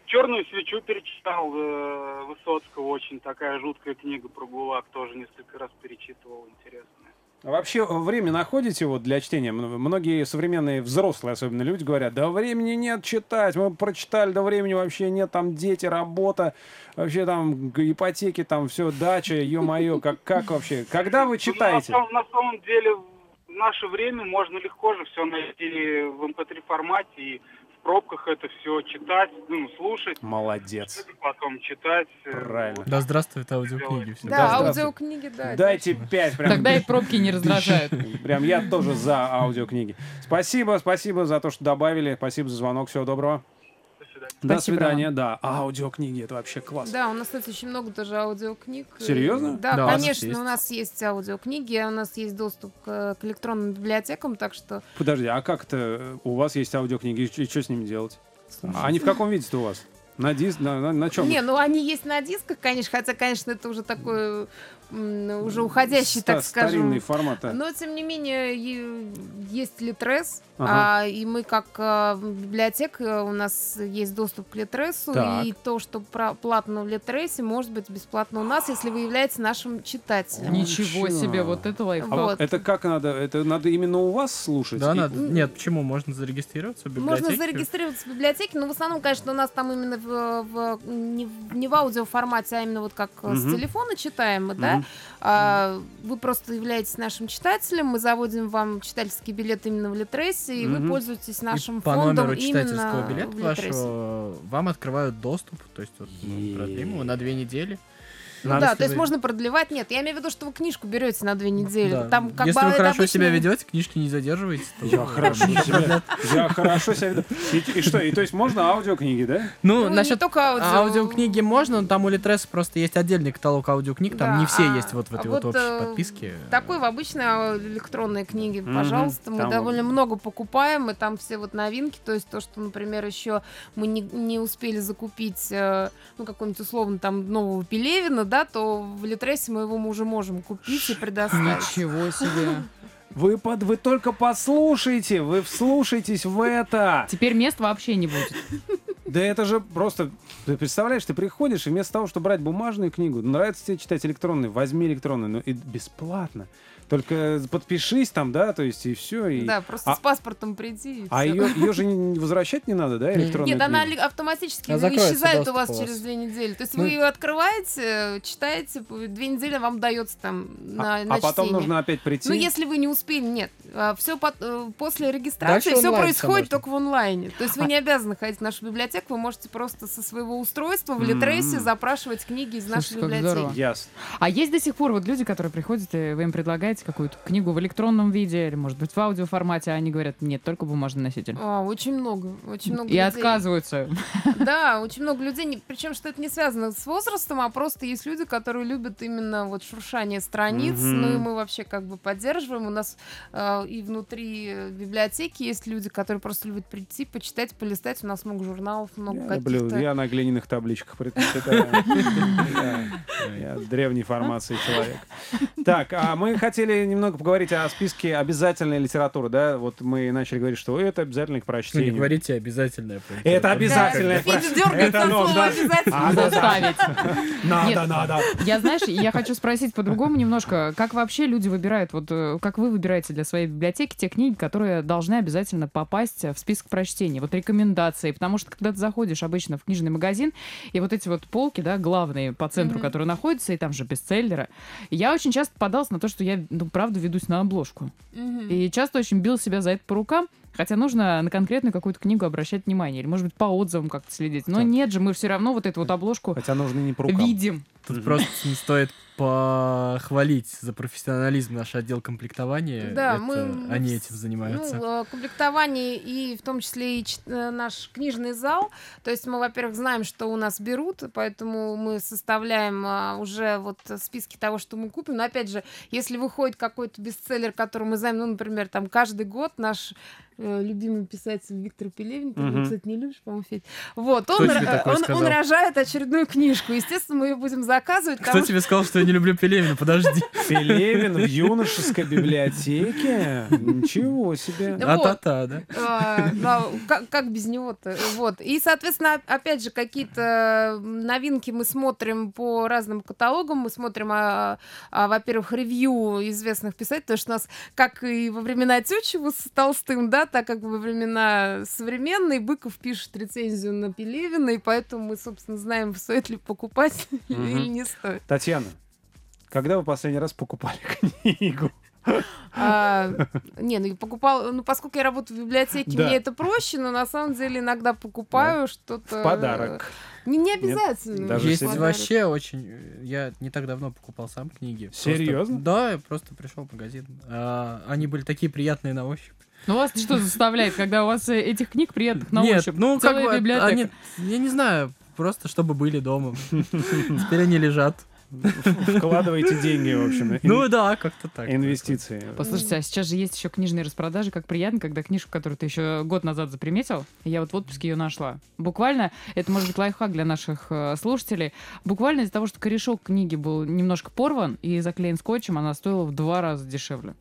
«Черную свечу» перечитал э, Высоцкого, очень такая жуткая книга про ГУЛАГ, тоже несколько раз перечитывал, интересная. А Вообще время находите вот для чтения? Многие современные взрослые, особенно люди, говорят, да времени нет читать, мы прочитали, да времени вообще нет, там дети, работа, вообще там ипотеки, там все, дача, ё-моё, как, как вообще? Когда вы читаете? Ну, на, самом, на самом деле, в наше время можно легко же все найти в mp3 формате и пробках это все читать, ну, слушать, Молодец. потом читать. э, Правильно. Да здравствуйте аудиокниги все. Да, Да, аудиокниги, да. Дайте пять. Прям, Тогда и пробки не раздражают. Прям я тоже за аудиокниги. Спасибо, спасибо за то, что добавили. Спасибо за звонок. Всего доброго. До свидания. До Спасибо, свидания, да. Аудиокниги, это вообще класс. Да, у нас, кстати, очень много тоже аудиокниг. Серьезно? Да, Да, у нас конечно, у нас есть аудиокниги, у нас есть доступ к, к электронным библиотекам, так что Подожди, а как это? У вас есть аудиокниги, и что с ними делать? А они в каком виде-то у вас? На диск, на, на, на чем? Не, ну они есть на дисках, конечно, хотя, конечно, это уже такой уже уходящий, так скажем. Старинный формат. а. Но, тем не менее, есть Литрес, Ага. а, и мы как а, библиотека, у нас есть доступ к Литресу, Так. и то, что про- платно в Литресе, может быть бесплатно у нас, если вы являетесь нашим читателем. Ничего себе, вот это лайфхак. А Вот. Это как надо? Это надо именно у вас слушать? Да, И- надо. Нет, почему? Можно зарегистрироваться в библиотеке. Можно зарегистрироваться в библиотеке, но в основном, конечно, у нас там именно в, в- не, в- не в аудиоформате, а именно вот как э, с телефона читаем мы, да. А, вы просто являетесь нашим читателем, мы заводим вам читательский билет именно в Литресе, и Мгм. вы пользуетесь И нашим по фондом номеру читательского именно билета вашего вам открывают доступ, то есть вот мы продлим его на две недели. Ну Надо да, то есть можно продлевать. Нет, я имею в виду, что вы книжку берете на две недели. Да. Там как Если бы вы хорошо обычно- себя ведете, книжки не задерживаете. то- Я хорошо себя, я хорошо себя веду. И, что, и то есть можно аудиокниги, да? Ну, Ну, насчет только аудио. аудиокниги можно, но там у Литреса просто есть отдельный каталог аудиокниг, там не все а- есть вот в этой вот, общей э, подписке. Такой в обычной а, электронной книге, пожалуйста. Мы довольно много покупаем, и там все вот новинки. То есть то, что, например, еще мы не, не успели закупить, э, ну, какой-нибудь условно там нового Пелевина, да, то в Литресе мы его уже можем купить и предоставить. Ничего себе. Вы, под, вы только послушайте, вы вслушайтесь в это. Теперь мест вообще не будет. Да это же просто... Ты представляешь, ты приходишь, и вместо того, чтобы брать бумажную книгу, нравится тебе читать электронную, возьми электронную, но и бесплатно. Только подпишись там, да, то есть и все. И... Да, просто А- с паспортом приди. и А ее, ее же не- возвращать не надо, да, электронную Нет, она книгу? автоматически Она исчезает у вас у вас. через две недели. То есть Ну- вы ее открываете, читаете, две недели вам дается там на, А, на а потом чтение. нужно опять прийти. Ну, если вы не успели, нет. Все после регистрации Дальше все происходит всё только в онлайне. То есть вы не обязаны ходить в нашу библиотеку, вы можете просто со своего устройства в Литресе М. запрашивать книги из нашей Слушайте, библиотеки. Ясно. А есть до сих пор вот люди, которые приходят, и вы им предлагаете какую-то книгу в электронном виде, или, может быть, в аудиоформате, а они говорят, нет, только бумажный носитель. А, очень много, очень много И людей. отказываются. Да, очень много людей, причем что это не связано с возрастом, а просто есть люди, которые любят именно вот шуршание страниц, Мгм. ну и мы вообще как бы поддерживаем. У нас э, и внутри э, библиотеки есть люди, которые просто любят прийти, почитать, полистать. У нас много журналов, много Я люблю, каких-то. я на глиняных табличках предпочитаю. Я древней формации человек. Так, а мы хотели немного поговорить о списке обязательной литературы, да? Вот мы начали говорить, что это обязательно к Ну, не прочтению. говорите обязательное. Это обязательное Это обязательно. А. Надо, Нет. надо. Я, знаешь, я хочу спросить по-другому немножко. Как вообще люди выбирают, вот э, как вы выбираете для своей библиотеки те книги, которые должны обязательно попасть в список прочтения? Вот рекомендации. Потому что когда ты заходишь обычно в книжный магазин, и вот эти вот полки, да, главные по центру, Мгм. которые находятся, и там же бестселлеры, я очень часто подалась на то, что я, ну, правда, ведусь на обложку. Мгм. И часто очень бил себя за это по рукам, хотя нужно на конкретную какую-то книгу обращать внимание, или, может быть, по отзывам как-то следить. Но Так. нет же, мы все равно вот эту вот обложку Хотя нужно не по рукам. видим. Тут просто не стоит похвалить за профессионализм наш отдел комплектования. Да, Это мы- Они этим занимаются. Ну, э, комплектование и в том числе и э, наш книжный зал. То есть мы, во-первых, знаем, что у нас берут, поэтому мы составляем а, уже вот списки того, что мы купим. Но опять же, если выходит какой-то бестселлер, который мы знаем, ну, например, там каждый год наш э, любимый писатель Виктор Пелевин, ты его, Мгм. кстати, не любишь, по-моему, Федь. Вот, он, он, он рожает очередную книжку. Естественно, мы ее будем заказывать. Кто потому тебе сказал, что я не люблю Пелевина? Подожди. Пелевин в юношеской библиотеке? Ничего себе. А-та-та, да? А, ну, как, как без него-то? Вот. И, соответственно, опять же, какие-то новинки мы смотрим по разным каталогам. Мы смотрим, а, а, во-первых, ревью известных писателей, потому что у нас, как и во времена Тютчева с Толстым, да, так как во времена современные, Быков пишет рецензию на Пелевина, и поэтому мы, собственно, знаем, стоит ли покупать или не стоит. Татьяна, когда вы последний раз покупали книгу? А, не, ну и покупал, ну поскольку я работаю в библиотеке, Да. мне это проще, но на самом деле иногда покупаю что-то. В подарок. Не, не обязательно. Даже Есть вообще очень... Я не так давно покупал сам книги. Просто- Серьезно? Да, я просто пришел в магазин. А, Они были такие приятные на ощупь. Ну вас что заставляет, когда у вас э, этих книг приятных на Нет, ощупь? ну как целая бы, библиотека. они, я не знаю, просто чтобы были дома. Теперь они лежат. Вкладывайте деньги, в общем. ин- Ну да, как-то так. Инвестиции. Послушайте, а сейчас же есть еще книжные распродажи, как приятно, когда книжку, которую ты еще год назад заприметил, я вот в отпуске ее нашла. Буквально, это может быть лайфхак для наших э, слушателей, буквально из-за того, что корешок книги был немножко порван и заклеен скотчем, она стоила в два раза дешевле.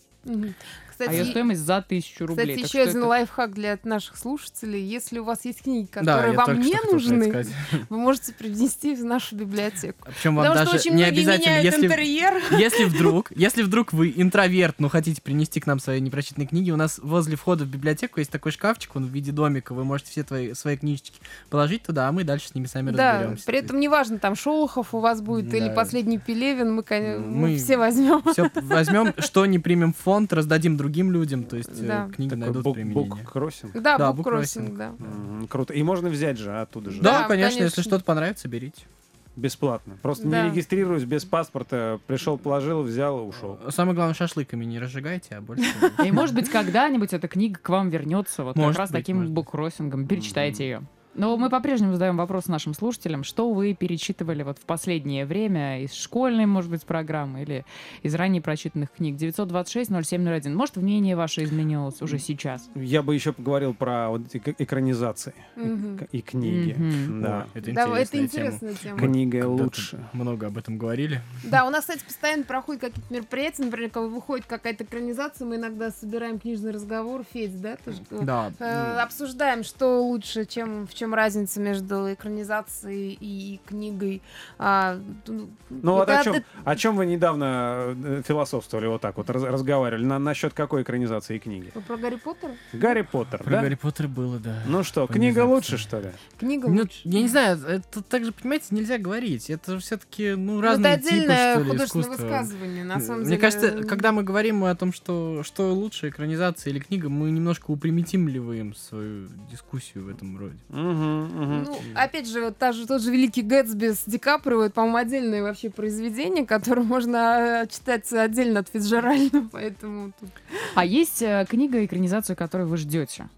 Мгм. а ее Кстати, стоимость за тысячу рублей. Кстати, Так еще что один это- лайфхак для наших слушателей. Если у вас есть книги, Да, которые я вам не что нужны, вы можете привнести в нашу библиотеку. Причем вам Потому что даже очень не обязательно, если, интерьер. если вдруг, если вдруг вы интроверт, но хотите принести к нам свои непрочитанные книги, у нас возле входа в библиотеку есть такой шкафчик, он в виде домика, вы можете все твои, свои книжечки положить туда, а мы дальше с ними сами Да, разберемся. при этом неважно, там Шолохов у вас будет или Да. последний Пелевин, мы, кон- мы Мы- все возьмем. Все возьмем, что не примем в фонд, раздадим другим людям, то есть э, Да. книги Такой найдут бук- применение. буккроссинг. Да, Да, буккроссинг, да. Мгм, Круто. И можно взять же оттуда же. Да, Да, конечно, если конечно. что-то понравится, берите. Бесплатно. Просто Да. не регистрируюсь без паспорта. Пришел, положил, взял, ушел. Самое главное, шашлыками не разжигайте, а больше... И может быть когда-нибудь эта книга к вам вернется вот как раз таким буккроссингом. Перечитайте ее. Но мы по-прежнему задаем вопрос нашим слушателям, что вы перечитывали вот в последнее время из школьной, может быть, программы или из ранее прочитанных книг. 926-0701. Может, мнение ваше изменилось уже сейчас? Я бы еще поговорил про вот экранизации к- и книги. Мгм. Да. Ой, это Да, это интересная тема. интересная тема. Книга Когда-то лучше. Много об этом говорили. Да, у нас, кстати, постоянно проходят какие-то мероприятия, например, когда выходит какая-то экранизация, мы иногда собираем книжный разговор, Федь, да, ты же говорил? Да. Э, обсуждаем, что лучше, чем в чем разница между экранизацией и книгой. А, ну, Ну вот о чем, от- о чем вы недавно э, философствовали вот так вот, раз- разговаривали? На, насчет какой экранизации книги? Про Гарри Поттера? Гарри Поттер, Про да? Гарри Поттер было, да. Ну что, книга лучше, что ли? Книга Ну, лучше. я не знаю, это также, понимаете, нельзя говорить. Это все-таки, ну, Ну, разные это отдельное типы, что ли, художественное искусства. высказывание, на самом Мне деле. кажется, когда мы говорим о том, что, что лучше, экранизация или книга, мы немножко упримитивливаем свою дискуссию в этом роде. Мгм. Ну, опять же, вот та же, тот же «Великий Гэтсби» с Ди Каприо, это, по-моему, отдельное вообще произведение, которое можно э, читать отдельно от Фиджеральда, поэтому тут... А есть э, книга, экранизацию, которую вы ждете?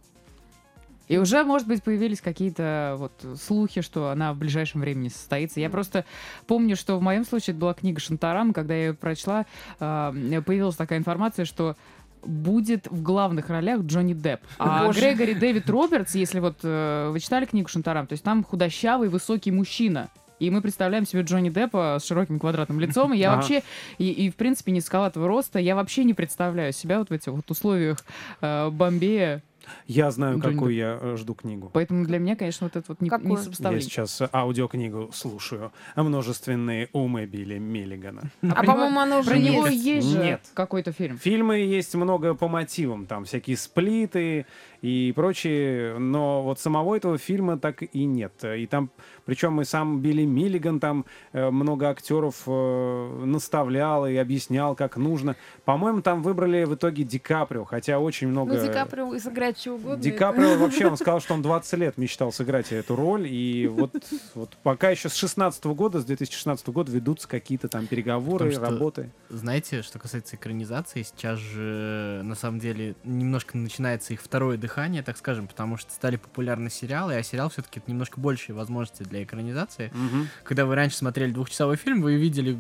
И уже, может быть, появились какие-то вот слухи, что она в ближайшем времени состоится. Я просто помню, что в моем случае это была книга Шантарам, когда я ее прочла, э, появилась такая информация, что будет в главных ролях Джонни Депп. А Боже. Грегори Дэвид Робертс, если вот э, вы читали книгу Шантарам, то есть там худощавый, высокий мужчина. И мы представляем себе Джонни Деппа с широким квадратным лицом. И я Ага. вообще, и, и, в принципе, низковатого роста, я вообще не представляю себя вот в этих вот условиях э, Бомбея. Я знаю, Джонни какую я э, жду книгу. Поэтому для меня, конечно, вот это вот не, не? Я сейчас аудиокнигу слушаю. Множественные умы Билли Миллигана. А, него- по-моему, оно уже Про него есть. есть же Нет. какой-то фильм. Фильмы есть много по мотивам, там всякие сплиты и прочие, но вот самого этого фильма так и нет. И там, причем и сам Билли Миллиган там э, много актеров э, наставлял и объяснял, как нужно. По-моему, там выбрали в итоге Ди Каприо, хотя очень много... Ну, Ди Каприо и сыграть что угодно. Ди это- Каприо вообще, он сказал, что он 20 лет мечтал сыграть эту роль, и вот, вот пока еще с 16 года, с 2016 года ведутся какие-то там переговоры, что- работы. Знаете, что касается экранизации, сейчас же на самом деле немножко начинается их второе дыхание, так скажем, потому что стали популярны сериалы, а сериал все-таки это немножко большие возможности для экранизации. Мгм. Когда вы раньше смотрели двухчасовой фильм, вы видели,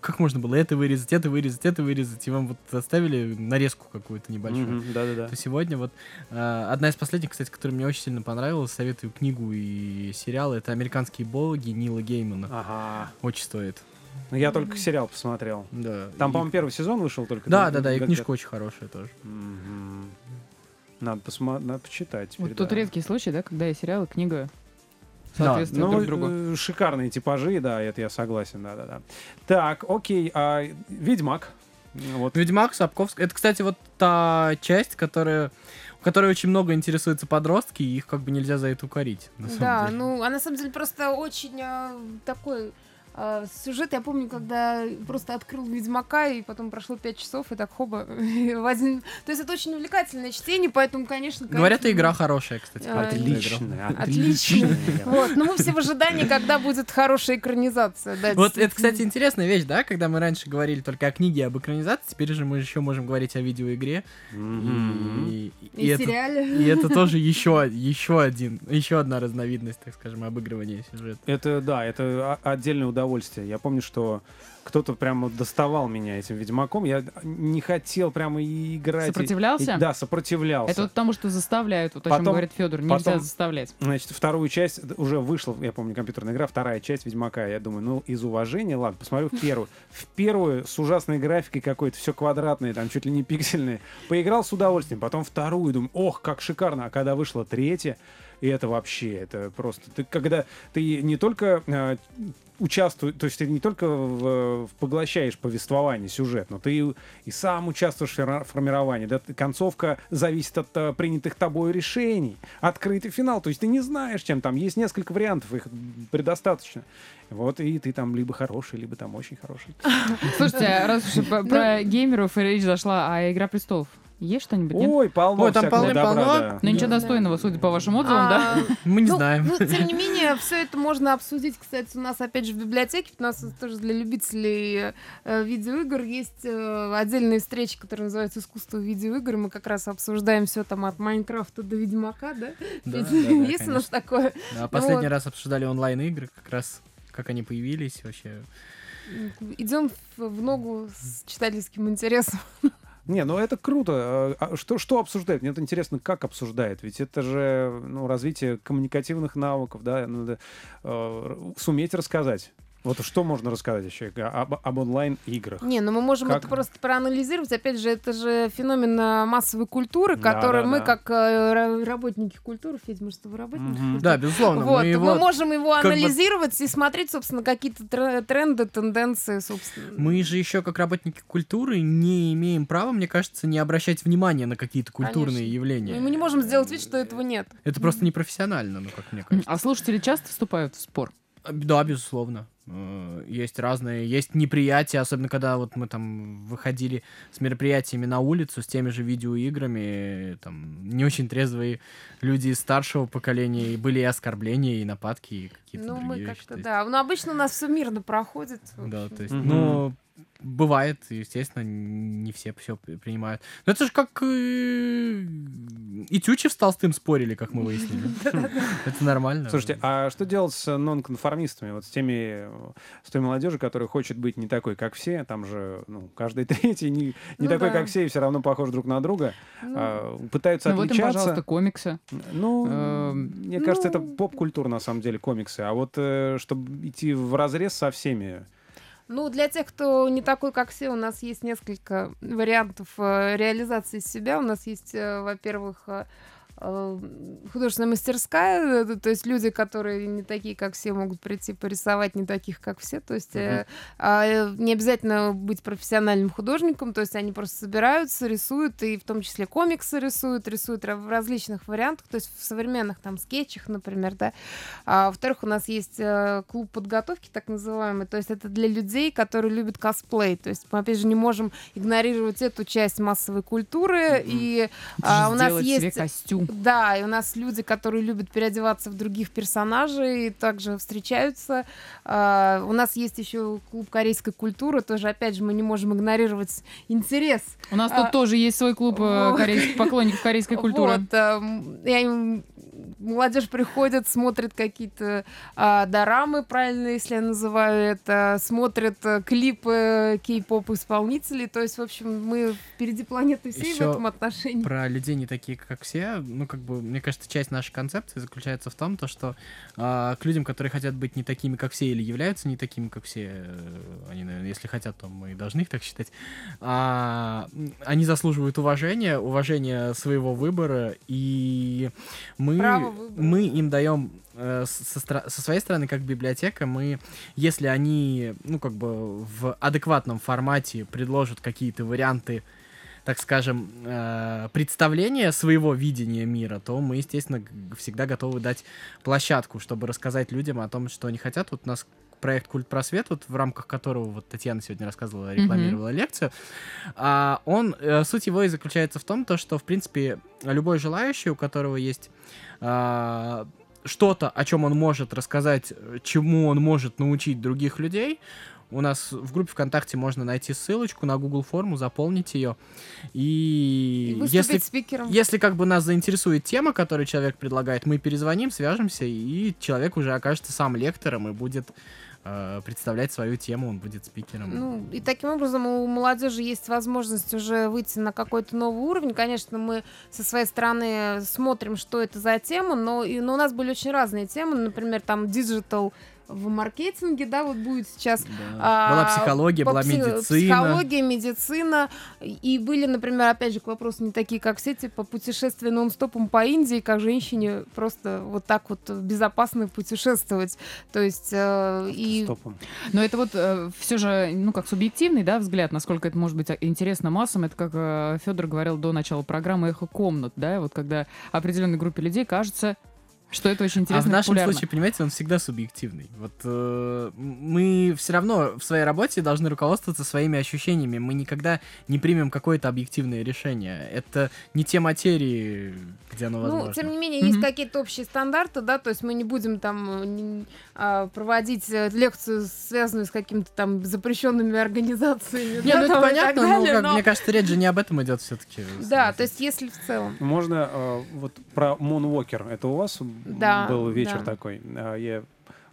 как можно было это вырезать, это вырезать, это вырезать, и вам вот оставили нарезку какую-то небольшую. Мгм. Да-да-да. То сегодня вот э, одна из последних, кстати, которая мне очень сильно понравилась, советую книгу и сериал, это «Американские боги» Нила Геймана. Ага. Очень стоит. Ну, Я только сериал посмотрел. Да. Там, И- по-моему, первый сезон вышел только. Да, да, да, и книжка очень хорошая тоже. Мгм. Надо, посма- Надо почитать. теперь, Вот тут да. редкий случай, да, когда и сериал, и книга Да, соответствуют Ну, друг другу. э, шикарные типажи, да, это я согласен, да-да-да. Так, окей, а Ведьмак. Вот. Ведьмак, Сапковский. Это, кстати, вот та часть, которая, которой очень много интересуются подростки, и их как бы нельзя за это укорить. На самом Да, деле. ну, а на самом деле просто очень э, такой А, сюжет, я помню, когда просто открыл Ведьмака, и потом прошло 5 часов, и так хоба. и возник- То есть это очень увлекательное чтение, поэтому, конечно... Говорят, конечно, и игра хорошая, кстати. А, Отлично. отлично. Вот, ну мы все в ожидании, когда будет хорошая экранизация. да, Вот это, кстати, интересная вещь, да, когда мы раньше говорили только о книге, об экранизации, теперь же мы еще можем говорить о видеоигре. И, и И это, сериале. и это тоже еще, еще один, еще одна разновидность, так скажем, обыгрывания сюжета. Это, да, это отдельное удовольствие. Я помню, что кто-то прямо доставал меня этим Ведьмаком. Я не хотел прямо и играть. Сопротивлялся? и- да, сопротивлялся. Это вот потому, что заставляют, вот о чем говорит Федор, нельзя потом- заставлять. Значит, вторую часть уже вышла, я помню, компьютерная игра, вторая часть Ведьмака. Я думаю, ну, из уважения, ладно, посмотрю в первую. В первую с ужасной графикой какой-то, все квадратное, там чуть ли не пиксельное. Поиграл с удовольствием. Потом вторую, думаю, ох, как шикарно. А когда вышла третья, и это вообще, это просто... Ты, когда ты не только э, участвуешь, то есть ты не только в- в- поглощаешь повествование, сюжет, но ты и, и сам участвуешь в формировании. Да, концовка зависит от э, принятых тобой решений. Открытый финал, то есть ты не знаешь, чем там. Есть несколько вариантов, их предостаточно. Вот, и ты там либо хороший, либо там очень хороший. Слушайте, а раз уж про- про геймеров речь зашла, а «Игра престолов» есть что-нибудь, нет? Ой, полно Ой, там полно-полно. добра, да. Ну ничего Да. достойного, судя по вашим отзывам, да? А, Мы не ну, знаем. Ну, тем не менее, все это можно обсудить, кстати, у нас опять же в библиотеке, у нас тоже для любителей э, видеоигр есть э, отдельные встречи, которые называются «Искусство видеоигр», мы как раз обсуждаем все там от Майнкрафта до Ведьмака, да? Да, Ведь да, да, есть у нас конечно. такое? Да, последний вот. раз обсуждали онлайн-игры, как раз как они появились вообще. Идем в, в ногу с читательским интересом. Не, ну это круто. А что, что обсуждает? Мне это интересно, как обсуждает. Ведь это же ну, развитие коммуникативных навыков, да, надо э, суметь рассказать. Вот что можно рассказать еще об, об онлайн-играх? Не, ну мы можем Как? это просто проанализировать. Опять же, это же феномен а, массовой культуры, Да, который да, мы, да. как э, ра- работники культуры, Федь, может, вы работники культуры? Да, безусловно. Вот, мы его, мы можем его как бы- анализировать и смотреть, собственно, какие-то тре- тренды, тенденции, собственно. мы же еще как работники культуры не имеем права, мне кажется, не обращать внимания на какие-то культурные Конечно. явления. И мы не можем сделать вид, что этого нет. Это просто непрофессионально, ну, как мне кажется. А слушатели часто вступают в спор? Да, безусловно. Э, Есть разные, есть неприятия, особенно когда вот мы там выходили с мероприятиями на улицу, с теми же видеоиграми, там не очень трезвые люди из старшего поколения, и были и оскорбления, и нападки, и какие-то Ну, мы другие вещи. как-то, да. Но обычно у нас все мирно проходит. Да, то есть, Мгм. ну, бывает, естественно, не все все принимают. Но это же как э, и Тючев с Толстым спорили, как мы выяснили. Это нормально. Слушайте, а что делать с нонконформистами? Вот с теми, с той молодежью, которая хочет быть не такой, как все, там же, ну, каждый третий не, не Ну такой, как все, и все равно похож друг на друга. Ну, А, пытаются Ну вот им, отличаться. пожалуйста, комиксы. Ну, Эм, мне кажется, это ну- поп-культура, на самом деле, комиксы. А вот э, чтобы идти в разрез со всеми, Ну, для тех, кто не такой, как все, у нас есть несколько вариантов э, реализации себя. У нас есть, э, во-первых, э, художественная мастерская, э, то есть люди, которые не такие, как все, могут прийти порисовать не таких, как все. То есть э, а, э, не обязательно быть профессиональным художником, то есть они просто собираются, рисуют, и в том числе комиксы рисуют, рисуют в различных вариантах, то есть в современных там скетчах, например, да. А, во-вторых, у нас есть э, клуб подготовки, так называемый, то есть это для людей, которые любят косплей, то есть мы, опять же, не можем игнорировать эту часть массовой культуры, и а, у нас есть... костюм. Да, и у нас люди, которые любят переодеваться в других персонажей, также встречаются. А, у нас есть еще клуб корейской культуры, тоже, опять же, мы не можем игнорировать интерес. У нас А, тут тоже есть свой клуб э, корейских поклонников корейской культуры. Вот, а, я им- молодежь приходит, смотрит какие-то а, дорамы, правильно, если я называю это, смотрит а, клипы кей-поп исполнителей. То есть, в общем, мы впереди планеты всей Ещё в этом отношении. про людей не такие, как все, ну, как бы, мне кажется, часть нашей концепции заключается в том, то, что а, к людям, которые хотят быть не такими, как все, или являются не такими, как все, э, они, наверное, если хотят, то мы и должны их так считать, м, они заслуживают уважения, уважения своего выбора, и мы, мы им даем э, со, со своей стороны, как библиотека, мы, если они, ну, как бы в адекватном формате предложат какие-то варианты так скажем, э, представления своего видения мира, то мы, естественно, всегда готовы дать площадку, чтобы рассказать людям о том, что они хотят. Вот у нас, проект «Культ просвет», вот в рамках которого вот Татьяна сегодня рассказывала, рекламировала лекцию. А, он, э, суть его и заключается в том, то, что, в принципе, любой желающий, у которого есть а, что-то, о чем он может рассказать, э, чему он может научить других людей, у нас в группе ВКонтакте можно найти ссылочку на Google форму, заполнить ее. И, И если, спикером. если как бы нас заинтересует тема, которую человек предлагает, мы перезвоним, свяжемся, и человек уже окажется сам лектором и будет представлять свою тему, он будет спикером. Ну, и таким образом у молодежи есть возможность уже выйти на какой-то новый уровень. Конечно, мы со своей стороны смотрим, что это за тема, но, и, но у нас были очень разные темы. Например, там digital в маркетинге, да, вот будет сейчас. Да. а, была психология, была пси- медицина. Психология, медицина. И были, например, опять же, к вопросу не такие, как все, типа путешествия нон-стопом по Индии, как женщине просто вот так вот безопасно путешествовать. То есть, э, и Стопом. Но это вот все же, ну, как субъективный, да, взгляд, насколько это может быть а, интересно массам. Это как Федор говорил до начала программы «Эхо комнат», да, вот когда определенной группе людей кажется, что это очень А интересно в и нашем популярно. случае, понимаете, он всегда субъективный. Вот э, мы все равно в своей работе должны руководствоваться своими ощущениями. Мы никогда не примем какое-то объективное решение. Это не те материи, где оно возможно. Ну, тем не менее, есть какие-то общие стандарты, да, то есть мы не будем там э, не- а, проводить э, лекцию, связанную с какими-то там запрещенными организациями. Не, да, ну это понятно, но, далее, как, но- мне кажется, речь же не об этом идет все-таки. Да, то есть если в целом. Можно э, вот про Moonwalker. Это у вас Да, был вечер да. такой? А, Я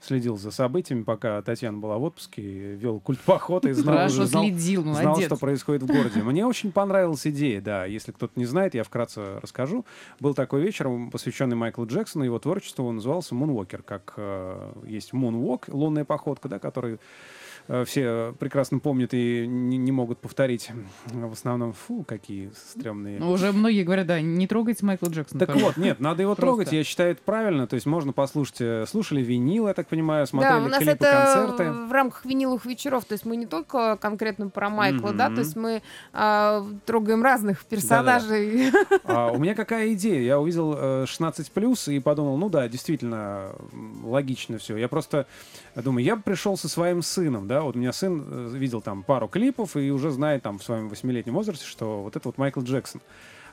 следил за событиями, пока Татьяна была в отпуске, вел культ похода и знал, Хорошо уже знал, следил, знал, что происходит в городе. Мне очень понравилась идея, да. Если кто-то не знает, я вкратце расскажу. Был такой вечер, посвященный Майклу Джексону, его творчеству, он назывался Moonwalker, как э, есть Moonwalk, лунная походка, да, который все прекрасно помнят и не, не могут повторить. В основном, фу, какие стрёмные. Ну, Уже многие говорят, да, не трогайте Майкла Джексона. Так вот, нет, надо его Просто. трогать, я считаю, это правильно. То есть можно послушать, э, слушали винил, я так понимаю, смотрели Да, у нас клипы, это концерты. в рамках виниловых вечеров, то есть мы не только конкретно про Майкла, да, то есть мы а, трогаем разных персонажей. А у меня какая идея? Я увидел э, 16 плюс и подумал, ну да, действительно логично все. Я просто думаю, я бы пришел со своим сыном, да, вот у меня сын э, видел там пару клипов и уже знает там в своем восьмилетнем возрасте, что вот это вот Майкл Джексон.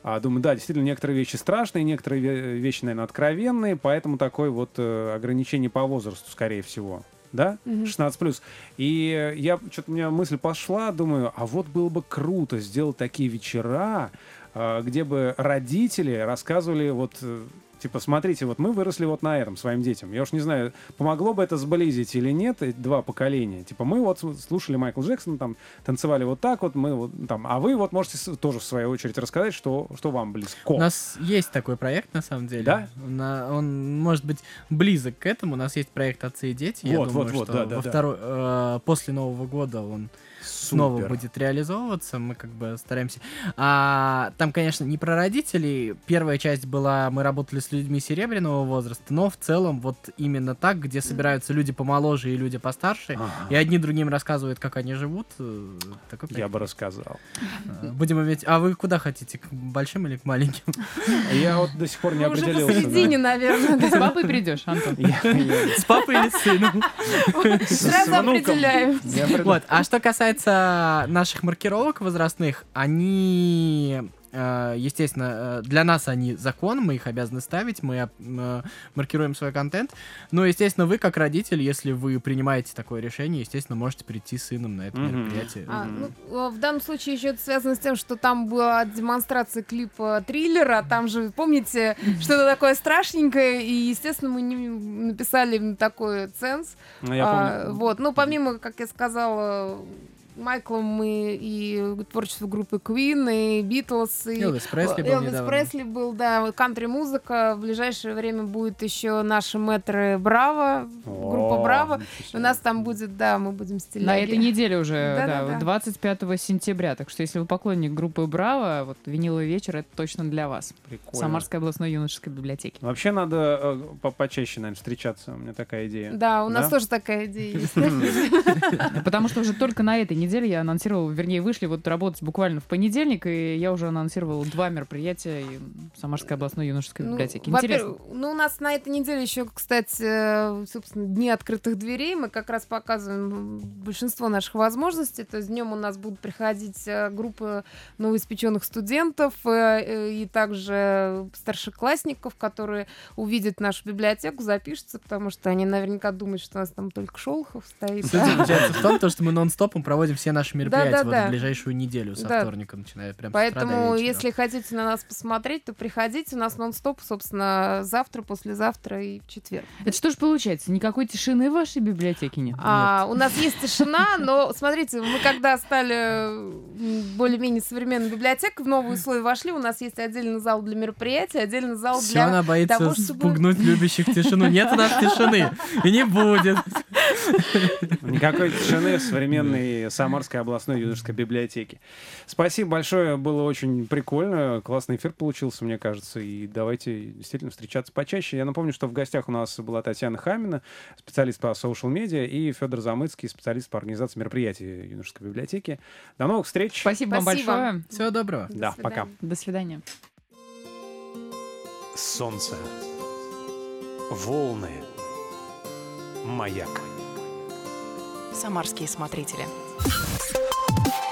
А, думаю, да, действительно, некоторые вещи страшные, некоторые ве- вещи, наверное, откровенные, поэтому такое вот э, ограничение по возрасту, скорее всего. Да? 16 плюс. И э, я что-то у меня мысль пошла, думаю, а вот было бы круто сделать такие вечера, э, где бы родители рассказывали вот э, Типа, смотрите, вот мы выросли вот на этом своим детям. Я уж не знаю, помогло бы это сблизить или нет, два поколения. Типа, мы вот слушали Майкла Джексона, там, танцевали вот так вот, мы вот там, а вы вот можете тоже в свою очередь рассказать, что, что вам близко. У нас есть такой проект, на самом деле. Да? На- он может быть близок к этому. У нас есть проект «Отцы и дети». Я Вот, думаю, вот, вот, что да, да, во да. второй- э, после Нового года он снова Супер. будет реализовываться. Мы как бы стараемся. А, там, конечно, не про родителей. Первая часть была, мы работали с людьми серебряного возраста, но в целом вот именно так, где собираются люди помоложе и люди постарше, Ага. и одни другим рассказывают, как они живут. э, Такой Я бы рассказал. Э, Будем иметь... А вы куда хотите? К большим или к маленьким? Я вот до сих пор не уже определился. да. посередине, наверное. С папой придешь, Антон? С папой или с сыном? с Сразу внуком. определяем. Вот, а что касается наших маркировок возрастных, они, э, естественно, э, для нас они закон, мы их обязаны ставить, мы э, маркируем свой контент. Но, естественно, вы, как родитель, если вы принимаете такое решение, естественно, можете прийти с сыном на это Мгм. мероприятие. А, ну, э, в данном случае еще это связано с тем, что там была демонстрация клипа триллера. Там же, помните, что-то такое страшненькое. И, естественно, мы не написали такой ценз. Ну, я А, помню. вот. Ну, помимо, как я сказала, Майклом мы и творчество группы Queen, и Битлз, и Элвис Пресли был Элвис недавно. Пресли был, да, кантри-музыка. В ближайшее время будет еще наши мэтры Браво, группа Браво. У нас там будет, да, мы будем стиляги. На этой неделе уже, да, Да-да-да. 25 сентября. Так что если вы поклонник группы Браво, вот виниловый вечер это точно для вас. Прикольно. Самарской областной юношеской библиотеки. Вообще надо э, по- почаще, наверное, встречаться. У меня такая идея. Да, у нас Да? тоже такая идея есть. Потому что уже только на этой неделе неделе я анонсировала, вернее, вышли вот работать буквально в понедельник, и я уже анонсировала два мероприятия и Самарской областной юношеской Ну, библиотеки. Интересно. Ну, у нас на этой неделе еще, кстати, собственно, дни открытых дверей. Мы как раз показываем большинство наших возможностей. То есть днем у нас будут приходить э, группы новоиспеченных студентов э, э, и также старшеклассников, которые увидят нашу библиотеку, запишутся, потому что они наверняка думают, что у нас там только Шолохов стоит. Суть заключается в том, то, что мы нон-стопом проводим все наши мероприятия вот Да-да-да. в ближайшую неделю со Да. вторника, начиная прям Поэтому, если хотите на нас посмотреть, то приходите. У нас нон-стоп, собственно, завтра, послезавтра и в четверг. Это что ж получается? Никакой тишины в вашей библиотеке нет? А, у нас есть тишина, но смотрите, мы когда стали более-менее современной библиотекой, в новые условия вошли, у нас есть отдельный зал для мероприятий, отдельный зал Все, для... она боится того, чтобы- спугнуть любящих тишину. Нет у нас тишины. И не будет. Никакой тишины в современной Самарской областной юношеской библиотеке. Спасибо большое, было очень прикольно, классный эфир получился, мне кажется, и давайте действительно встречаться почаще. Я напомню, что в гостях у нас была Татьяна Хамина, специалист по social медиа, и Федор Замыцкий, специалист по организации мероприятий юношеской библиотеки. До новых встреч! Спасибо, вам Спасибо. большое. Всего доброго. До Да, свидания. пока. До свидания. Солнце. Волны. Маяк. Самарские смотрители. あっ!